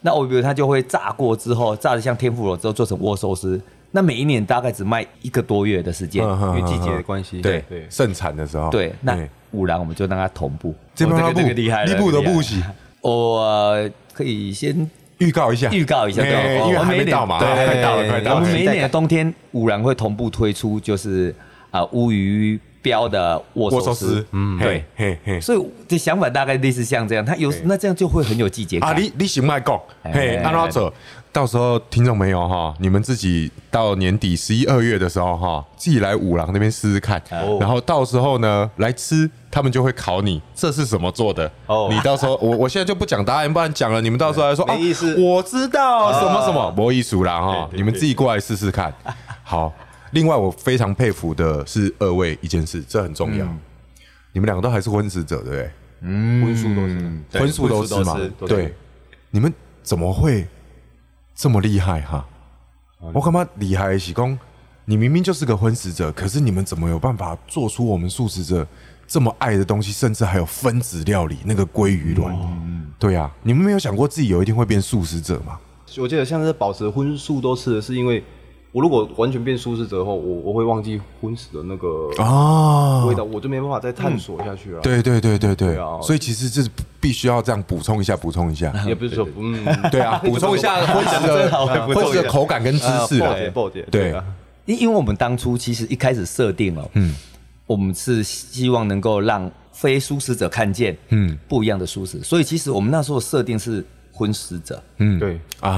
那乌鱼鰾它就会炸过之后，炸得像天妇罗之后做成握寿司。那每一年大概只卖一个多月的时间，因为季节的关系。对对，盛产的时候。对，那五郎我们就让它同步。这个这个厉害了，一步都不行。我可以先预告一下，预告一下，对，因为还没到嘛，快到了，快到了。我们每一年的冬天，五郎会同步推出，就是啊乌鱼标的握寿司。嗯，对，嘿嘿。所以这想法大概类似像这样，它有那这样就会很有季节感。啊，你你喜欢讲，嘿，按怎走？到时候听众朋友哈，你们自己到年底十一二月的时候哈，自己来五郎那边试试看，然后到时候呢来吃，他们就会考你这是什么做的。哦，你到时候我我现在就不讲答案，不然讲了你们到时候来说没意思。我知道什么什么，没意思啦哈，你们自己过来试试看。好，另外我非常佩服的是二位一件事，这很重要，你们两个都还是婚食者对不对？嗯，荤素都是，荤素都是嘛，对，你们怎么会？这么厉害哈！我干嘛厉害？喜功，你明明就是个荤食者，可是你们怎么有办法做出我们素食者这么爱的东西，甚至还有分子料理那个鲑鱼卵？嗯、对呀、啊，你们没有想过自己有一天会变素食者吗？我记得像是保持荤素都吃的是因为。我如果完全变素食者后，我我会忘记荤食的那个啊味道，我就没办法再探索下去了。对对对对对，所以其实这是必须要这样补充一下，补充一下。也不是说嗯，对啊，补充一下荤食的荤食的口感跟知识。对，因因为我们当初其实一开始设定了，嗯，我们是希望能够让非素食者看见，嗯，不一样的素食，所以其实我们那时候设定是。荤食者，嗯，对。啊。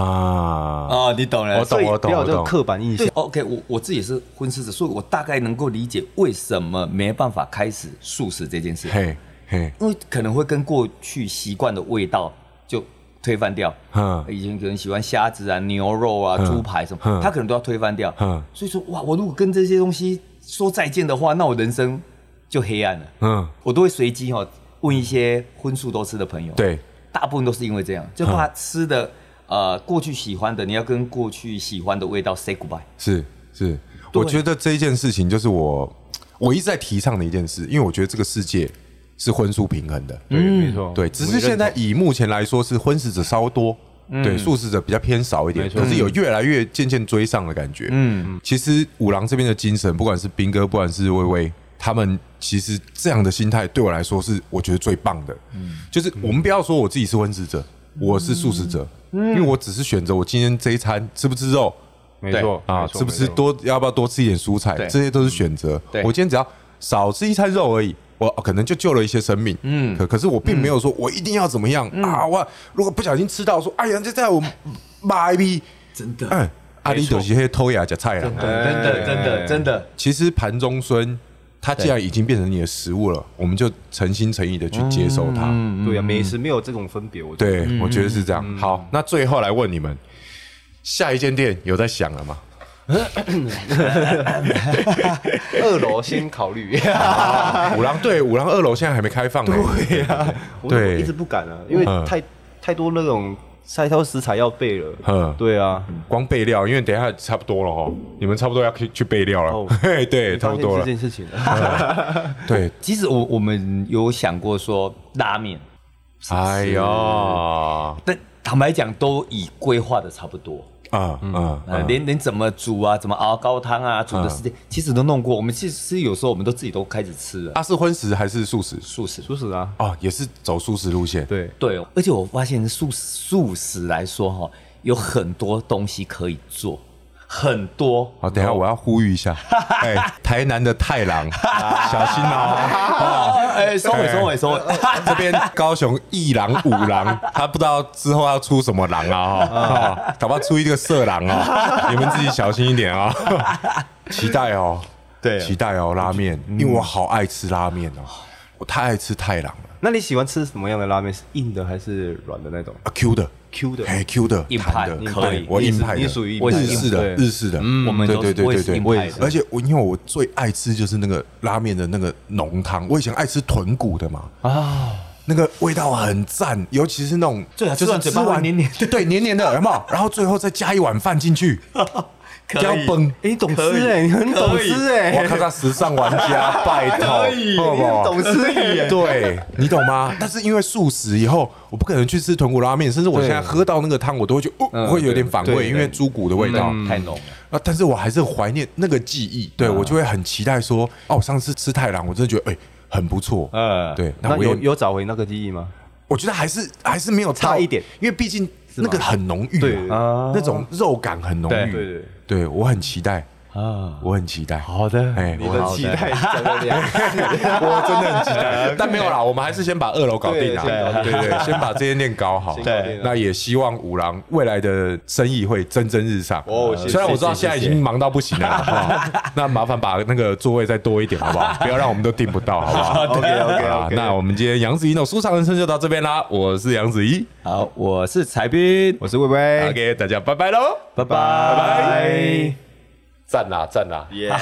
啊，你懂了，我懂，我懂，不要这个刻板印象。OK，我我自己也是荤食者，所以我大概能够理解为什么没办法开始素食这件事。嘿，嘿，因为可能会跟过去习惯的味道就推翻掉。嗯，以前可能喜欢虾子啊、牛肉啊、猪排什么，他可能都要推翻掉。嗯，所以说哇，我如果跟这些东西说再见的话，那我人生就黑暗了。嗯，我都会随机哈问一些荤素都吃的朋友。对。大部分都是因为这样，就怕吃的，呃，过去喜欢的，你要跟过去喜欢的味道 say goodbye。是是，我觉得这一件事情就是我我一直在提倡的一件事，因为我觉得这个世界是荤素平衡的。对，没错。对，只是现在以目前来说是荤食者稍多，对，素食者比较偏少一点，可是有越来越渐渐追上的感觉。嗯，其实五郎这边的精神，不管是兵哥，不管是微微。他们其实这样的心态对我来说是我觉得最棒的。嗯，就是我们不要说我自己是荤食者，我是素食者，因为我只是选择我今天这一餐吃不吃肉，没错啊，吃不吃多要不要多吃一点蔬菜，这些都是选择。我今天只要少吃一餐肉而已，我可能就救了一些生命。嗯，可可是我并没有说我一定要怎么样啊！我如果不小心吃到说，哎呀，这在我妈逼，真的。阿里都是些偷牙夹菜啊！真的，真的，真的。其实盘中孙，它既然已经变成你的食物了，我们就诚心诚意的去接受它。对呀，美食没有这种分别。我对，我觉得是这样。好，那最后来问你们，下一间店有在想了吗？二楼先考虑。五郎对，五郎二楼现在还没开放呢。对呀，对，一直不敢啊，因为太太多那种。菜挑食材要备了，嗯，对啊，光备料，因为等一下差不多了哈，你们差不多要去去备料了，嘿，对，差不多了。这件事情，对，其实我我们有想过说拉面，哎呀，但坦白讲，都已规划的差不多。啊嗯，连连怎么煮啊，怎么熬高汤啊，煮的时间其实都弄过。我们其实有时候我们都自己都开始吃了。啊，是荤食还是素食？素食，素食啊。哦，也是走素食路线。对对，而且我发现素素食来说哈，有很多东西可以做。很多，好，等下我要呼吁一下，哎，台南的太郎，小心哦，哎，收尾收尾收尾，这边高雄一郎五郎，他不知道之后要出什么狼啊，哈，搞不好出一个色狼啊，你们自己小心一点啊，期待哦，对，期待哦，拉面，因为我好爱吃拉面哦，我太爱吃太郎了。那你喜欢吃什么样的拉面？是硬的还是软的那种？啊，Q 的。Q 的，哎，Q 的，硬派的，可以，我硬派的，你属于日式的，日式的，嗯，我们对对对对对，而且我因为我最爱吃就是那个拉面的那个浓汤，我以前爱吃豚骨的嘛，啊，那个味道很赞，尤其是那种，就是吃完黏黏，对，黏黏的，有没有？然后最后再加一碗饭进去。要崩，哎，你懂吃哎，你很懂吃哎，我看看时尚玩家，拜托？懂吃哎，对，你懂吗？但是因为素食以后，我不可能去吃豚骨拉面，甚至我现在喝到那个汤，我都会觉得哦，会有点反胃，因为猪骨的味道。太浓了。啊，但是我还是怀念那个记忆，对我就会很期待说，哦，我上次吃太郎，我真的觉得哎，很不错，嗯，对。那有有找回那个记忆吗？我觉得还是还是没有差一点，因为毕竟那个很浓郁啊，那种肉感很浓郁，对对。对，我很期待。啊，我很期待。好的，哎，你的期待真的 我真的很期待。但没有啦，我们还是先把二楼搞定啦。对对，先把这间店搞好。对，那也希望五郎未来的生意会蒸蒸日上。哦，虽然我知道现在已经忙到不行了，那麻烦把那个座位再多一点，好不好？不要让我们都订不到，好不好？OK OK。那我们今天杨子怡的舒畅人生就到这边啦。我是杨子怡，好，我是彩斌，我是薇薇。OK，大家拜拜喽。拜拜，赞啦赞啦，耶！